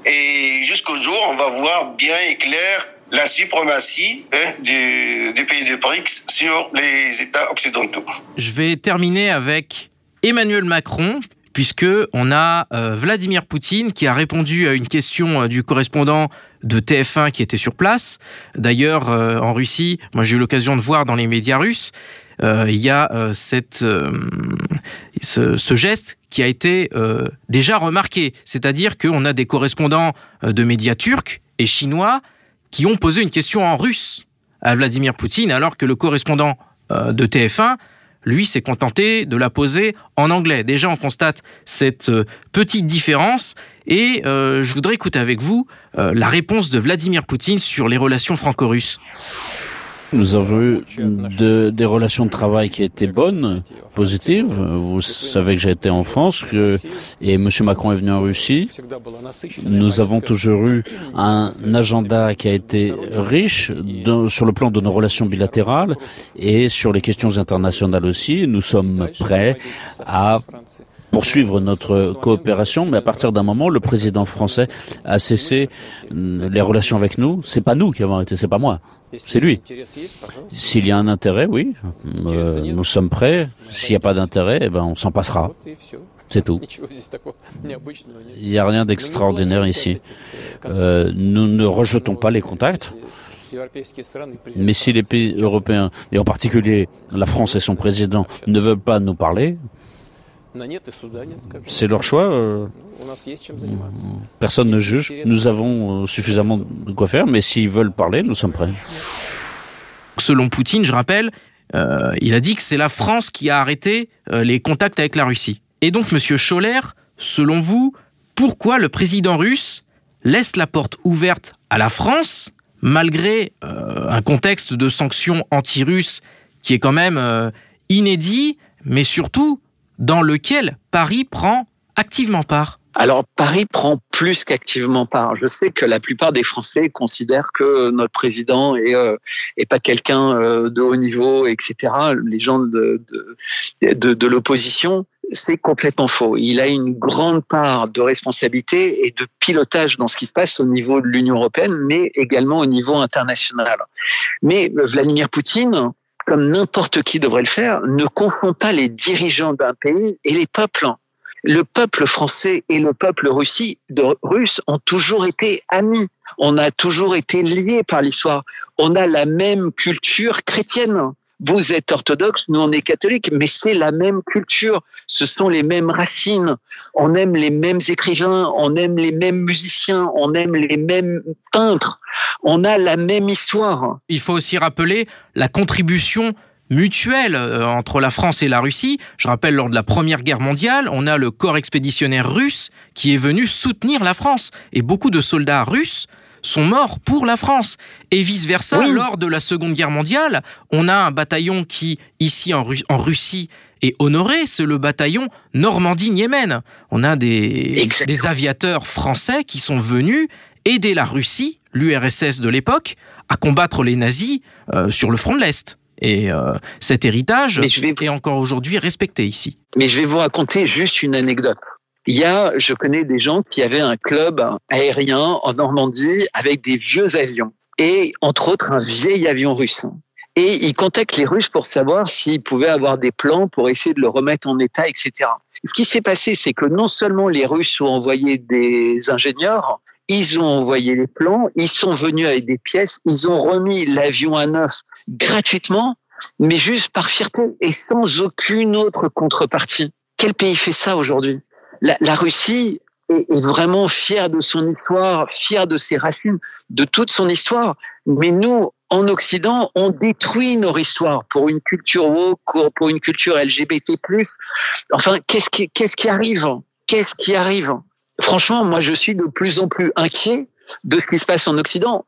Et jusqu'au jour, on va voir bien et clair la suprématie hein, des pays de BRICS sur les États occidentaux. Je vais terminer avec Emmanuel Macron, puisque on a euh, Vladimir Poutine qui a répondu à une question euh, du correspondant de TF1 qui était sur place. D'ailleurs, euh, en Russie, moi j'ai eu l'occasion de voir dans les médias russes, il y a cette, ce, ce, geste qui a été déjà remarqué, c'est-à-dire qu'on a des correspondants de médias turcs et chinois qui ont posé une question en russe à Vladimir Poutine, alors que le correspondant de TF1 lui, s'est contenté de la poser en anglais. Déjà, on constate cette euh, petite différence et euh, je voudrais écouter avec vous euh, la réponse de Vladimir Poutine sur les relations franco-russes. Nous avons eu des relations de travail qui étaient bonnes, positives. Vous savez que j'ai été en France que, et M. Macron est venu en Russie. Nous avons toujours eu un agenda qui a été riche sur le plan de nos relations bilatérales et sur les questions internationales aussi. Nous sommes prêts à poursuivre notre coopération, mais à partir d'un moment, le président français a cessé les relations avec nous. C'est pas nous qui avons arrêté, c'est pas moi. C'est lui. S'il y a un intérêt, oui, euh, nous sommes prêts. S'il n'y a pas d'intérêt, eh ben, on s'en passera. C'est tout. Il n'y a rien d'extraordinaire ici. Euh, nous ne rejetons pas les contacts. Mais si les pays européens, et en particulier la France et son président, ne veulent pas nous parler, c'est leur choix. Euh, personne ne juge. Nous avons euh, suffisamment de quoi faire, mais s'ils veulent parler, nous sommes prêts. Selon Poutine, je rappelle, euh, il a dit que c'est la France qui a arrêté les contacts avec la Russie. Et donc, Monsieur Scholler, selon vous, pourquoi le président russe laisse la porte ouverte à la France, malgré un contexte de sanctions anti-russes qui est quand même inédit, mais surtout dans lequel Paris prend activement part alors Paris prend plus qu'activement part. Je sais que la plupart des Français considèrent que notre président est, euh, pas quelqu'un euh, de haut niveau, etc. Les gens de, l'opposition, c'est complètement faux. Il a une grande part de responsabilité et de pilotage dans ce qui se passe au niveau de l'Union européenne, mais également au niveau international. Mais Vladimir Poutine, comme n'importe qui devrait le faire, ne confond pas les dirigeants d'un pays et les peuples. Le peuple français et le peuple russe ont toujours été amis. On a toujours été liés par l'histoire. On a la même culture chrétienne vous êtes orthodoxe, nous on est catholique, mais c'est la même culture, ce sont les mêmes racines, on aime les mêmes écrivains, on aime les mêmes musiciens, on aime les mêmes peintres, on a la même histoire. Il faut aussi rappeler la contribution mutuelle euh, entre la France et la Russie. Je rappelle, lors de la Première Guerre mondiale, on a le corps expéditionnaire russe qui est venu soutenir la France. Et beaucoup de soldats russes sont morts pour la France. Et vice-versa, lors de la Seconde Guerre mondiale, on a un bataillon qui, ici en, Russie, est honoré, c'est le bataillon Normandie-Niemen. On a des, des aviateurs français qui sont venus aider la Russie, l'URSS de l'époque, à combattre les nazis euh, sur le front de l'Est. Et euh, cet héritage est encore aujourd'hui respecté ici. Mais je vais vous raconter juste une anecdote. Il y a, je connais des gens qui avaient un club aérien en Normandie avec des vieux avions et entre autres un vieil avion russe. Et ils contactent les Russes pour savoir s'ils pouvaient avoir des plans pour essayer de le remettre en état, etc. Ce qui s'est passé, c'est que non seulement les Russes ont envoyé des ingénieurs, ils ont envoyé les plans, ils sont venus avec des pièces, ils ont remis l'avion à neuf gratuitement, mais juste par fierté et sans aucune autre contrepartie. Quel pays fait ça aujourd'hui? La, Russie est, vraiment fière de son histoire, fière de ses racines, de toute son histoire. Mais nous, en Occident, on détruit notre histoire pour une culture woke, pour une culture LGBT+. Enfin, qu'est-ce qui, qu'est-ce qui arrive? Qu'est-ce qui arrive? Franchement, moi, je suis de plus en plus inquiet de ce qui se passe en Occident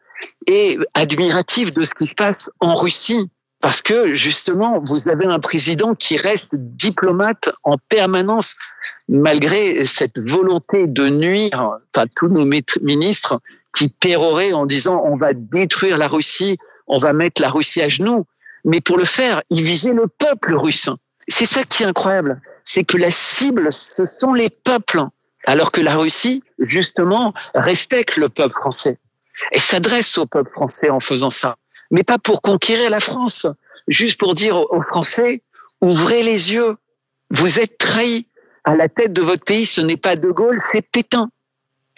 et admiratif de ce qui se passe en Russie. Parce que justement, vous avez un président qui reste diplomate en permanence, malgré cette volonté de nuire, enfin tous nos ministres qui péroraient en disant on va détruire la Russie, on va mettre la Russie à genoux. Mais pour le faire, ils visaient le peuple russe. C'est ça qui est incroyable, c'est que la cible, ce sont les peuples, alors que la Russie, justement, respecte le peuple français et s'adresse au peuple français en faisant ça. Mais pas pour conquérir la France, juste pour dire aux Français, ouvrez les yeux, vous êtes trahis. À la tête de votre pays, ce n'est pas De Gaulle, c'est Pétain.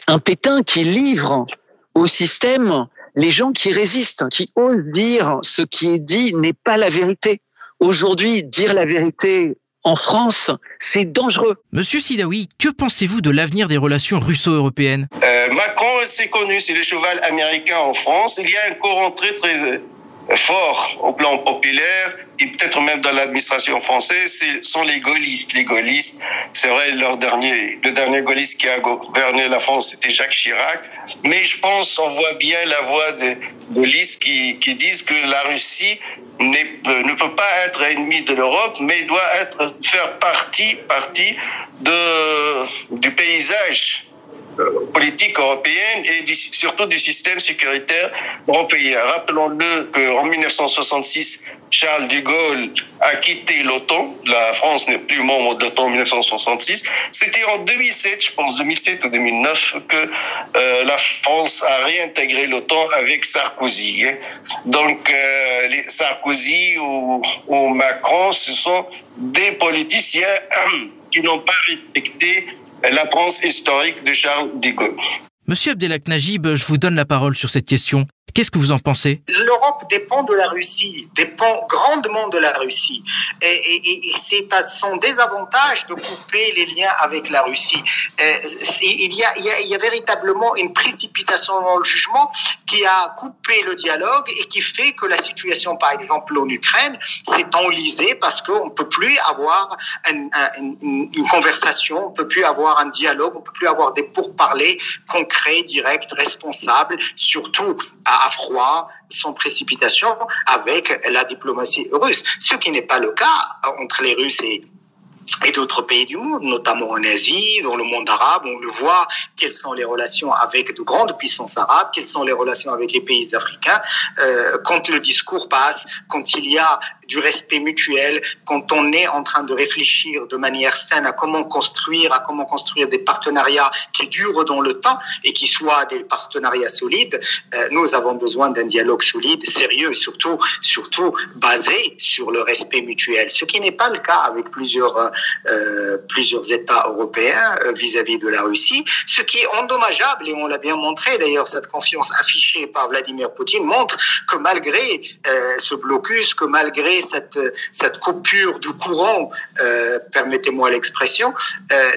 Un Pétain qui livre au système les gens qui résistent, qui osent dire ce qui est dit n'est pas la vérité. Aujourd'hui, dire la vérité en France, c'est dangereux. Monsieur Sidawi, que pensez-vous de l'avenir des relations russo-européennes? Euh, Macron, c'est connu, c'est le cheval américain en France. Il y a un courant très très fort au plan populaire et peut-être même dans l'administration française, ce sont les gaullistes. C'est vrai, leur dernier, le dernier gaulliste qui a gouverné la France, c'était Jacques Chirac. Mais je pense, on voit bien la voix des gaullistes qui, qui disent que la Russie ne peut pas être ennemie de l'Europe, mais doit être, faire partie, partie de, du paysage politique européenne et surtout du système sécuritaire européen. Rappelons-le qu'en 1966, Charles de Gaulle a quitté l'OTAN. La France n'est plus membre de l'OTAN en 1966. C'était en 2007, je pense 2007 ou 2009, que euh, la France a réintégré l'OTAN avec Sarkozy. Hein. Donc euh, Sarkozy ou, ou Macron, ce sont des politiciens qui n'ont pas respecté la France historique de Charles de. Monsieur Abdelak Najib, je vous donne la parole sur cette question. Qu'est-ce que vous en pensez? L'Europe dépend de la Russie, dépend grandement de la Russie. Et, c'est à son désavantage de couper les liens avec la Russie. Euh, il, y a, véritablement une précipitation dans le jugement qui a coupé le dialogue et qui fait que la situation, par exemple, en Ukraine, s'est enlisée parce qu'on ne peut plus avoir une, conversation, on ne peut plus avoir un dialogue, on ne peut plus avoir des pourparlers concrets, directs, responsables, surtout à à froid, sans précipitation, avec la diplomatie russe. Ce qui n'est pas le cas entre les Russes et d'autres pays du monde, notamment en Asie, dans le monde arabe, on le voit, quelles sont les relations avec de grandes puissances arabes, quelles sont les relations avec les pays africains. Euh, quand le discours passe, quand il y a du respect mutuel, quand on est en train de réfléchir de manière saine à comment construire, à comment construire des partenariats qui durent dans le temps et qui soient des partenariats solides, euh, nous avons besoin d'un dialogue solide, sérieux et surtout, surtout basé sur le respect mutuel, ce qui n'est pas le cas avec plusieurs euh, euh, plusieurs États européens vis-à-vis de la Russie, ce qui est endommageable, et on l'a bien montré d'ailleurs, cette confiance affichée par Vladimir Poutine montre que malgré ce blocus, que malgré cette, coupure du courant, permettez-moi l'expression,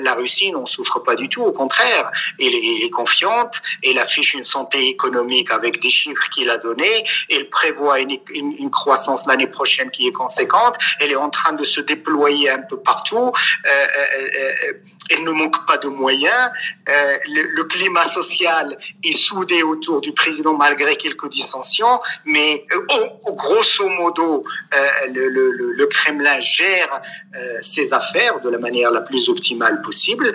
la Russie n'en souffre pas du tout, au contraire, elle est, confiante, elle affiche une santé économique avec des chiffres qu'il a donnés, elle prévoit une, croissance l'année prochaine qui est conséquente, elle est en train de se déployer un peu partout euh, euh, euh, elle ne manque pas de moyens. Le, climat social est soudé autour du président malgré quelques dissensions, mais grosso modo, le, Kremlin gère ses affaires de la manière la plus optimale possible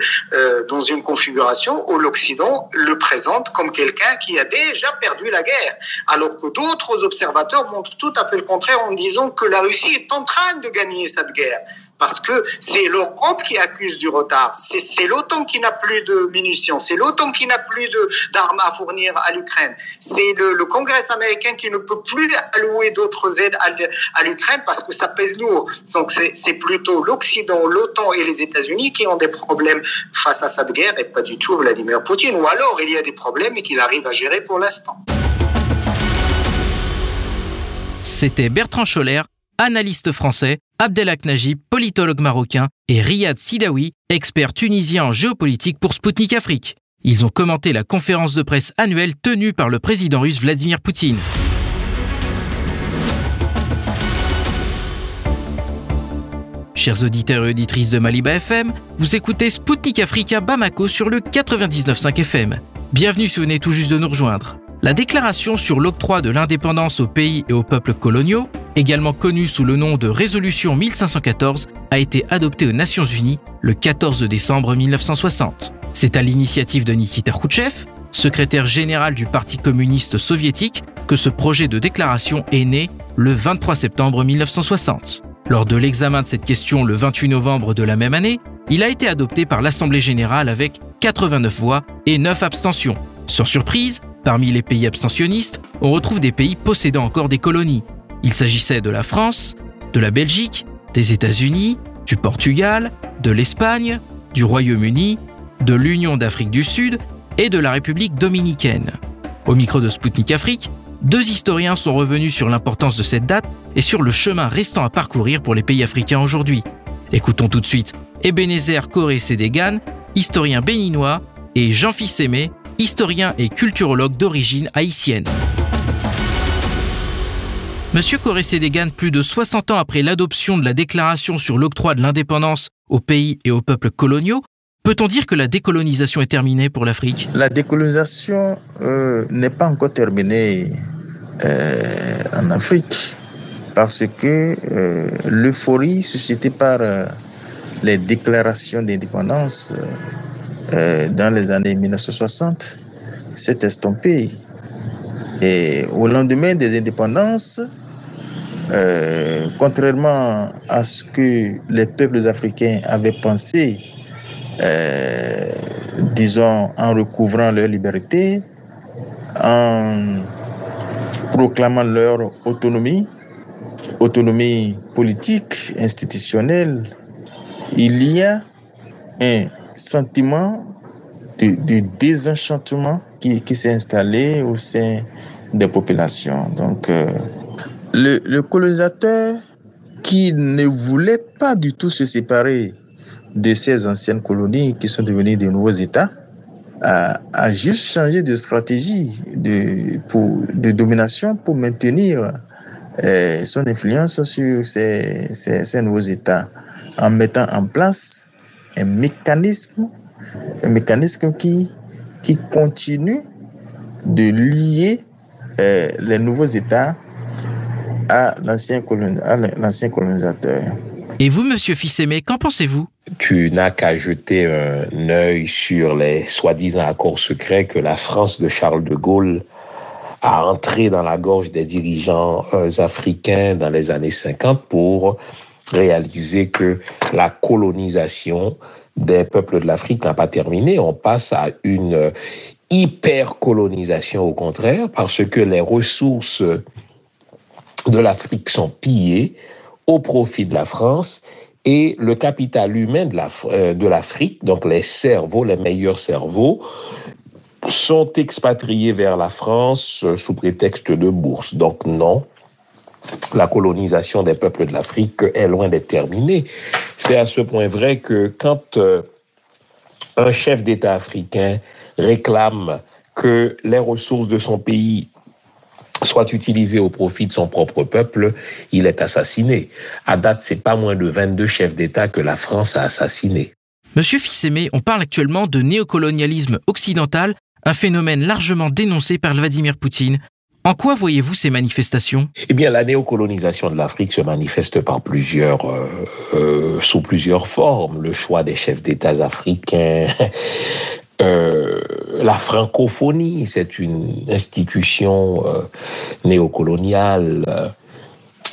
dans une configuration où l'Occident le présente comme quelqu'un qui a déjà perdu la guerre, alors que d'autres observateurs montrent tout à fait le contraire en disant que la Russie est en train de gagner cette guerre parce que c'est l'Europe qui accuse du retard. C'est l'OTAN qui n'a plus de munitions, c'est l'OTAN qui n'a plus d'armes à fournir à l'Ukraine, c'est le, Congrès américain qui ne peut plus allouer d'autres aides à, l'Ukraine parce que ça pèse lourd. Donc c'est plutôt l'Occident, l'OTAN et les États-Unis qui ont des problèmes face à cette guerre et pas du tout Vladimir Poutine. Ou alors il y a des problèmes et qu'il arrive à gérer pour l'instant. C'était Bertrand Scholler analyste français, Abdelak Najib, politologue marocain, et Riyad Sidawi, expert tunisien en géopolitique pour Sputnik Afrique. Ils ont commenté la conférence de presse annuelle tenue par le président russe Vladimir Poutine. Chers auditeurs et auditrices de Maliba FM, vous écoutez Sputnik Africa Bamako sur le 99.5 FM. Bienvenue si vous venez tout juste de nous rejoindre. La déclaration sur l'octroi de l'indépendance aux pays et aux peuples coloniaux, également connue sous le nom de Résolution 1514, a été adoptée aux Nations Unies le 14 décembre 1960. C'est à l'initiative de Nikita Khrouchtchev, secrétaire général du Parti communiste soviétique, que ce projet de déclaration est né le 23 septembre 1960. Lors de l'examen de cette question le 28 novembre de la même année, il a été adopté par l'Assemblée générale avec 89 voix et 9 abstentions. Sans surprise, Parmi les pays abstentionnistes, on retrouve des pays possédant encore des colonies. Il s'agissait de la France, de la Belgique, des États-Unis, du Portugal, de l'Espagne, du Royaume-Uni, de l'Union d'Afrique du Sud et de la République dominicaine. Au micro de Spoutnik Afrique, deux historiens sont revenus sur l'importance de cette date et sur le chemin restant à parcourir pour les pays africains aujourd'hui. Écoutons tout de suite Ebenezer Koré Sédégan, historien béninois, et Jean Aimé, historien et culturologue d'origine haïtienne. Monsieur Corré-Sédégan, plus de 60 ans après l'adoption de la déclaration sur l'octroi de l'indépendance aux pays et aux peuples coloniaux, peut-on dire que la décolonisation est terminée pour l'Afrique? La décolonisation euh, n'est pas encore terminée euh, en Afrique parce que euh, l'euphorie suscitée par les déclarations d'indépendance euh, dans les années 1960 s'est estompé. Et au lendemain des indépendances, euh, contrairement à ce que les peuples africains avaient pensé, euh, disons, en recouvrant leur liberté, en proclamant leur autonomie, autonomie politique, institutionnelle, il y a un sentiment de, désenchantement qui, s'est installé au sein des populations. Donc, euh, le, colonisateur qui ne voulait pas du tout se séparer de ces anciennes colonies qui sont devenues de nouveaux États, a, juste changé de stratégie de, pour, de domination pour maintenir euh, son influence sur ces, ces nouveaux États en mettant en place un mécanisme, un mécanisme qui, qui continue de lier euh, les nouveaux États à l'ancien colonisateur. Et vous, monsieur Fils-Aimé, qu'en pensez-vous? Tu n'as qu'à jeter un œil sur les soi-disant accords secrets que la France de Charles de Gaulle a entré dans la gorge des dirigeants euh, africains dans les années 50 pour réaliser que la colonisation des peuples de l'Afrique n'a pas terminé. On passe à une hyper-colonisation au contraire, parce que les ressources de l'Afrique sont pillées au profit de la France et le capital humain euh, de l'Afrique, donc les cerveaux, les meilleurs cerveaux, sont expatriés vers la France sous prétexte de bourse. Donc non, la colonisation des peuples de l'Afrique est loin d'être terminée. C'est à ce point vrai que quand euh, un chef d'État africain réclame que les ressources de son pays soient utilisées au profit de son propre peuple, il est assassiné. À date, c'est pas moins de 22 chefs d'État que la France a assassinés. Monsieur Fils-Aimé, on parle actuellement de néocolonialisme occidental, un phénomène largement dénoncé par Vladimir Poutine. En quoi voyez-vous ces manifestations? Eh bien, la néocolonisation de l'Afrique se manifeste euh, euh, sous plusieurs formes. Le choix des chefs d'État africains, [LAUGHS] euh, la francophonie, c'est une institution néocoloniale.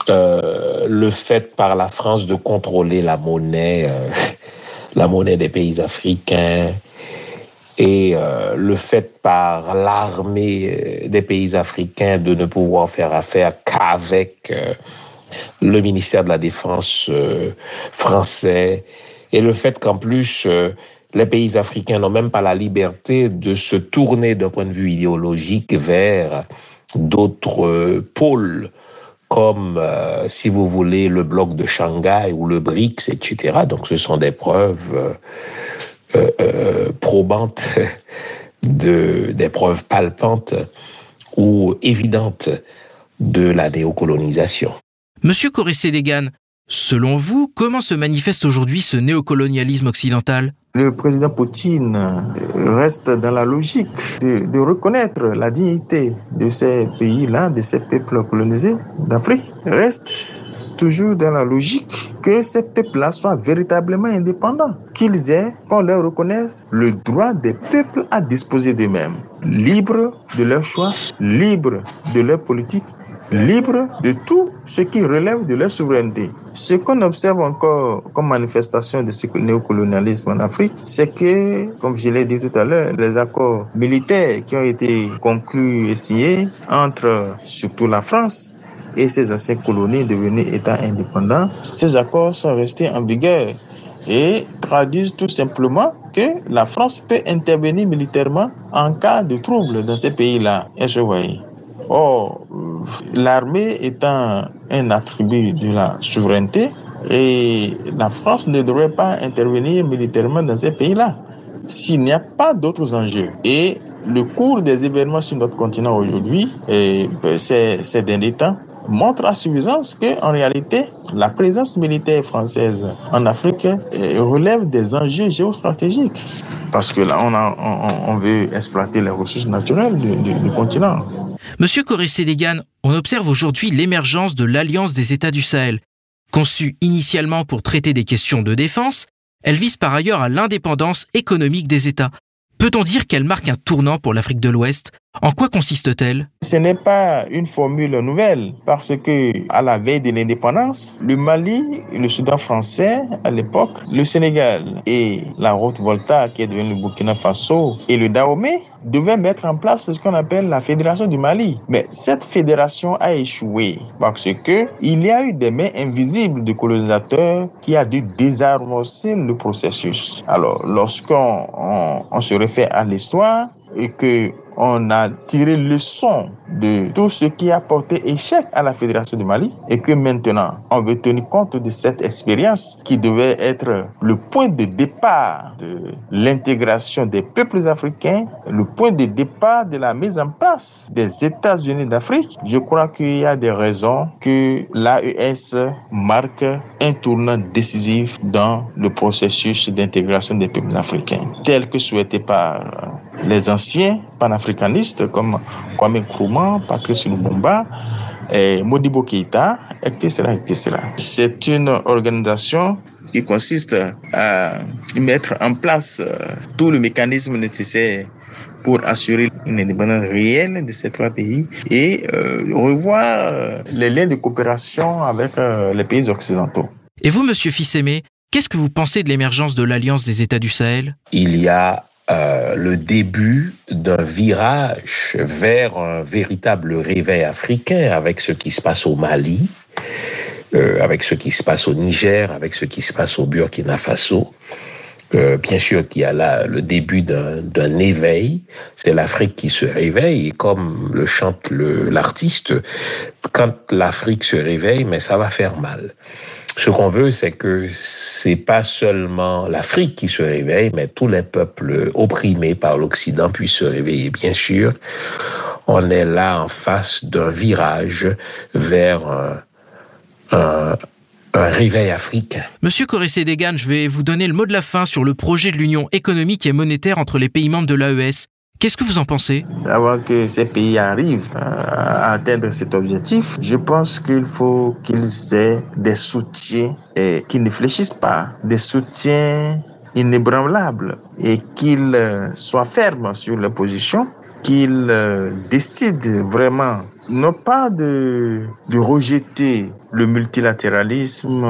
le fait par la France de contrôler la monnaie, [LAUGHS] la monnaie des pays africains, et euh, le fait par l'armée euh, des pays africains de ne pouvoir faire affaire qu'avec euh, le ministère de la Défense français, et le fait qu'en plus, les pays africains n'ont même pas la liberté de se tourner d'un point de vue idéologique vers d'autres pôles comme, si vous voulez, le bloc de Shanghai ou le BRICS, etc. Donc ce sont des preuves euh, probantes, de, des preuves palpantes ou évidentes de la néocolonisation. Monsieur Corré-Sédégan, Selon vous, comment se manifeste aujourd'hui ce néocolonialisme occidental? Le président Poutine reste dans la logique de, reconnaître la dignité de ces pays-là, de ces peuples colonisés d'Afrique, reste toujours dans la logique que ces peuples-là soient véritablement indépendants, qu'ils aient, qu'on leur reconnaisse le droit des peuples à disposer d'eux-mêmes, libres de leur choix, libres de leur politique, libres de tout ce qui relève de leur souveraineté. Ce qu'on observe encore comme manifestation de ce néocolonialisme en Afrique, c'est que, comme je l'ai dit tout à l'heure, les accords militaires qui ont été conclus et signés entre surtout la France et ses anciennes colonies devenues États indépendants, ces accords sont restés en vigueur et traduisent tout simplement que la France peut intervenir militairement en cas de trouble dans ces pays-là. Or, l'armée étant un attribut de la souveraineté, et la France ne devrait pas intervenir militairement dans ces pays-là s'il n'y a pas d'autres enjeux. Et le cours des événements sur notre continent aujourd'hui, ben, ces derniers temps, montre à suffisance que, en réalité, la présence militaire française en Afrique euh, relève des enjeux géostratégiques. Parce que là, on, a, veut exploiter les ressources naturelles du, continent. Monsieur Corré-Sédégan, on observe aujourd'hui l'émergence de l'Alliance des États du Sahel. Conçue initialement pour traiter des questions de défense, elle vise par ailleurs à l'indépendance économique des États. Peut-on dire qu'elle marque un tournant pour l'Afrique de l'Ouest? En quoi consiste-t-elle? Ce n'est pas une formule nouvelle parce que à la veille de l'indépendance, le Mali, le Soudan français à l'époque, le Sénégal et la Haute-Volta qui est devenue le Burkina Faso et le Dahomey devait mettre en place ce qu'on appelle la Fédération du Mali. Mais cette fédération a échoué parce que il y a eu des mains invisibles de colonisateurs qui a dû désarmer le processus. Alors, lorsqu'on on se réfère à l'histoire et que on a tiré leçon de tout ce qui a porté échec à la Fédération du Mali et que maintenant on veut tenir compte de cette expérience qui devait être le point de départ de l'intégration des peuples africains, le point de départ de la mise en place des États-Unis d'Afrique. Je crois qu'il y a des raisons que l'AES marque un tournant décisif dans le processus d'intégration des peuples africains, tel que souhaité par les anciens panafricanistes comme Kwame Nkrumah, Patrice Lumumba, et Modibo Keïta, etc., etc. C'est une organisation qui consiste à mettre en place euh, tout le mécanisme nécessaire pour assurer une indépendance réelle de ces trois pays et euh, revoir euh, les liens de coopération avec les pays occidentaux. Et vous, Monsieur Fils-Aimé, qu'est-ce que vous pensez de l'émergence de l'Alliance des États du Sahel? Il y a euh, le début d'un virage vers un véritable réveil africain avec ce qui se passe au Mali, euh, avec ce qui se passe au Niger, avec ce qui se passe au Burkina Faso. Euh, bien sûr qu'il y a là le début d'un éveil, c'est l'Afrique qui se réveille, et comme le chante l'artiste, quand l'Afrique se réveille, mais ça va faire mal. Ce qu'on veut, c'est que c'est pas seulement l'Afrique qui se réveille, mais tous les peuples opprimés par l'Occident puissent se réveiller. Bien sûr, on est là en face d'un virage vers un, réveil africain. Monsieur Corré-Sédégan, je vais vous donner le mot de la fin sur le projet de l'union économique et monétaire entre les pays membres de l'AES. Qu'est-ce que vous en pensez? Avant que ces pays arrivent à atteindre cet objectif, je pense qu'il faut qu'ils aient des soutiens et qu'ils ne fléchissent pas, des soutiens inébranlables et qu'ils soient fermes sur leur position, qu'ils décident vraiment non pas de, de rejeter le multilatéralisme,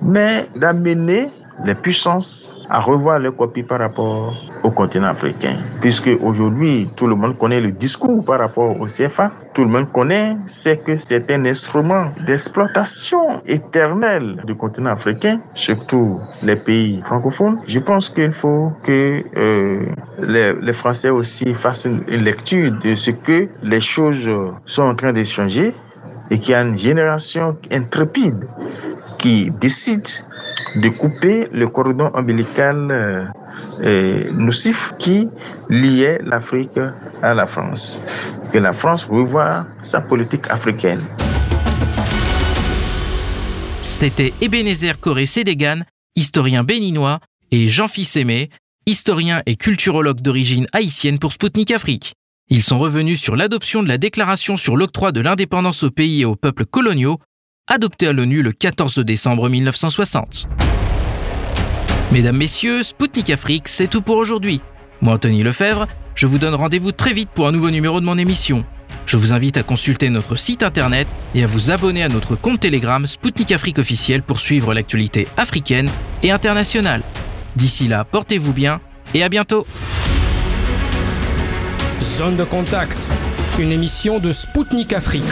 mais d'amener les puissances à revoir les copies par rapport au continent africain. Puisque aujourd'hui, tout le monde connaît le discours par rapport au CFA. Tout le monde connaît, c'est que c'est un instrument d'exploitation éternelle du continent africain, surtout les pays francophones. Je pense qu'il faut que euh, les, Français aussi fassent une lecture de ce que les choses sont en train de changer et qu'il y a une génération intrépide qui décide de couper le cordon ombilical euh, nocif qui liait l'Afrique à la France. Que la France revoie sa politique africaine. C'était Ebenezer Koré Sédégan, historien béninois, et Jean-Fils Aimé, historien et culturologue d'origine haïtienne pour Spoutnik Afrique. Ils sont revenus sur l'adoption de la déclaration sur l'octroi de l'indépendance aux pays et aux peuples coloniaux, adoptée à l'ONU le 14 décembre 1960. Mesdames, Messieurs, Spoutnik Afrique, c'est tout pour aujourd'hui. Moi, Anthony Lefebvre, je vous donne rendez-vous très vite pour un nouveau numéro de mon émission. Je vous invite à consulter notre site internet et à vous abonner à notre compte Telegram Spoutnik Afrique officiel pour suivre l'actualité africaine et internationale. D'ici là, portez-vous bien et à bientôt. Zone de contact, une émission de Spoutnik Afrique.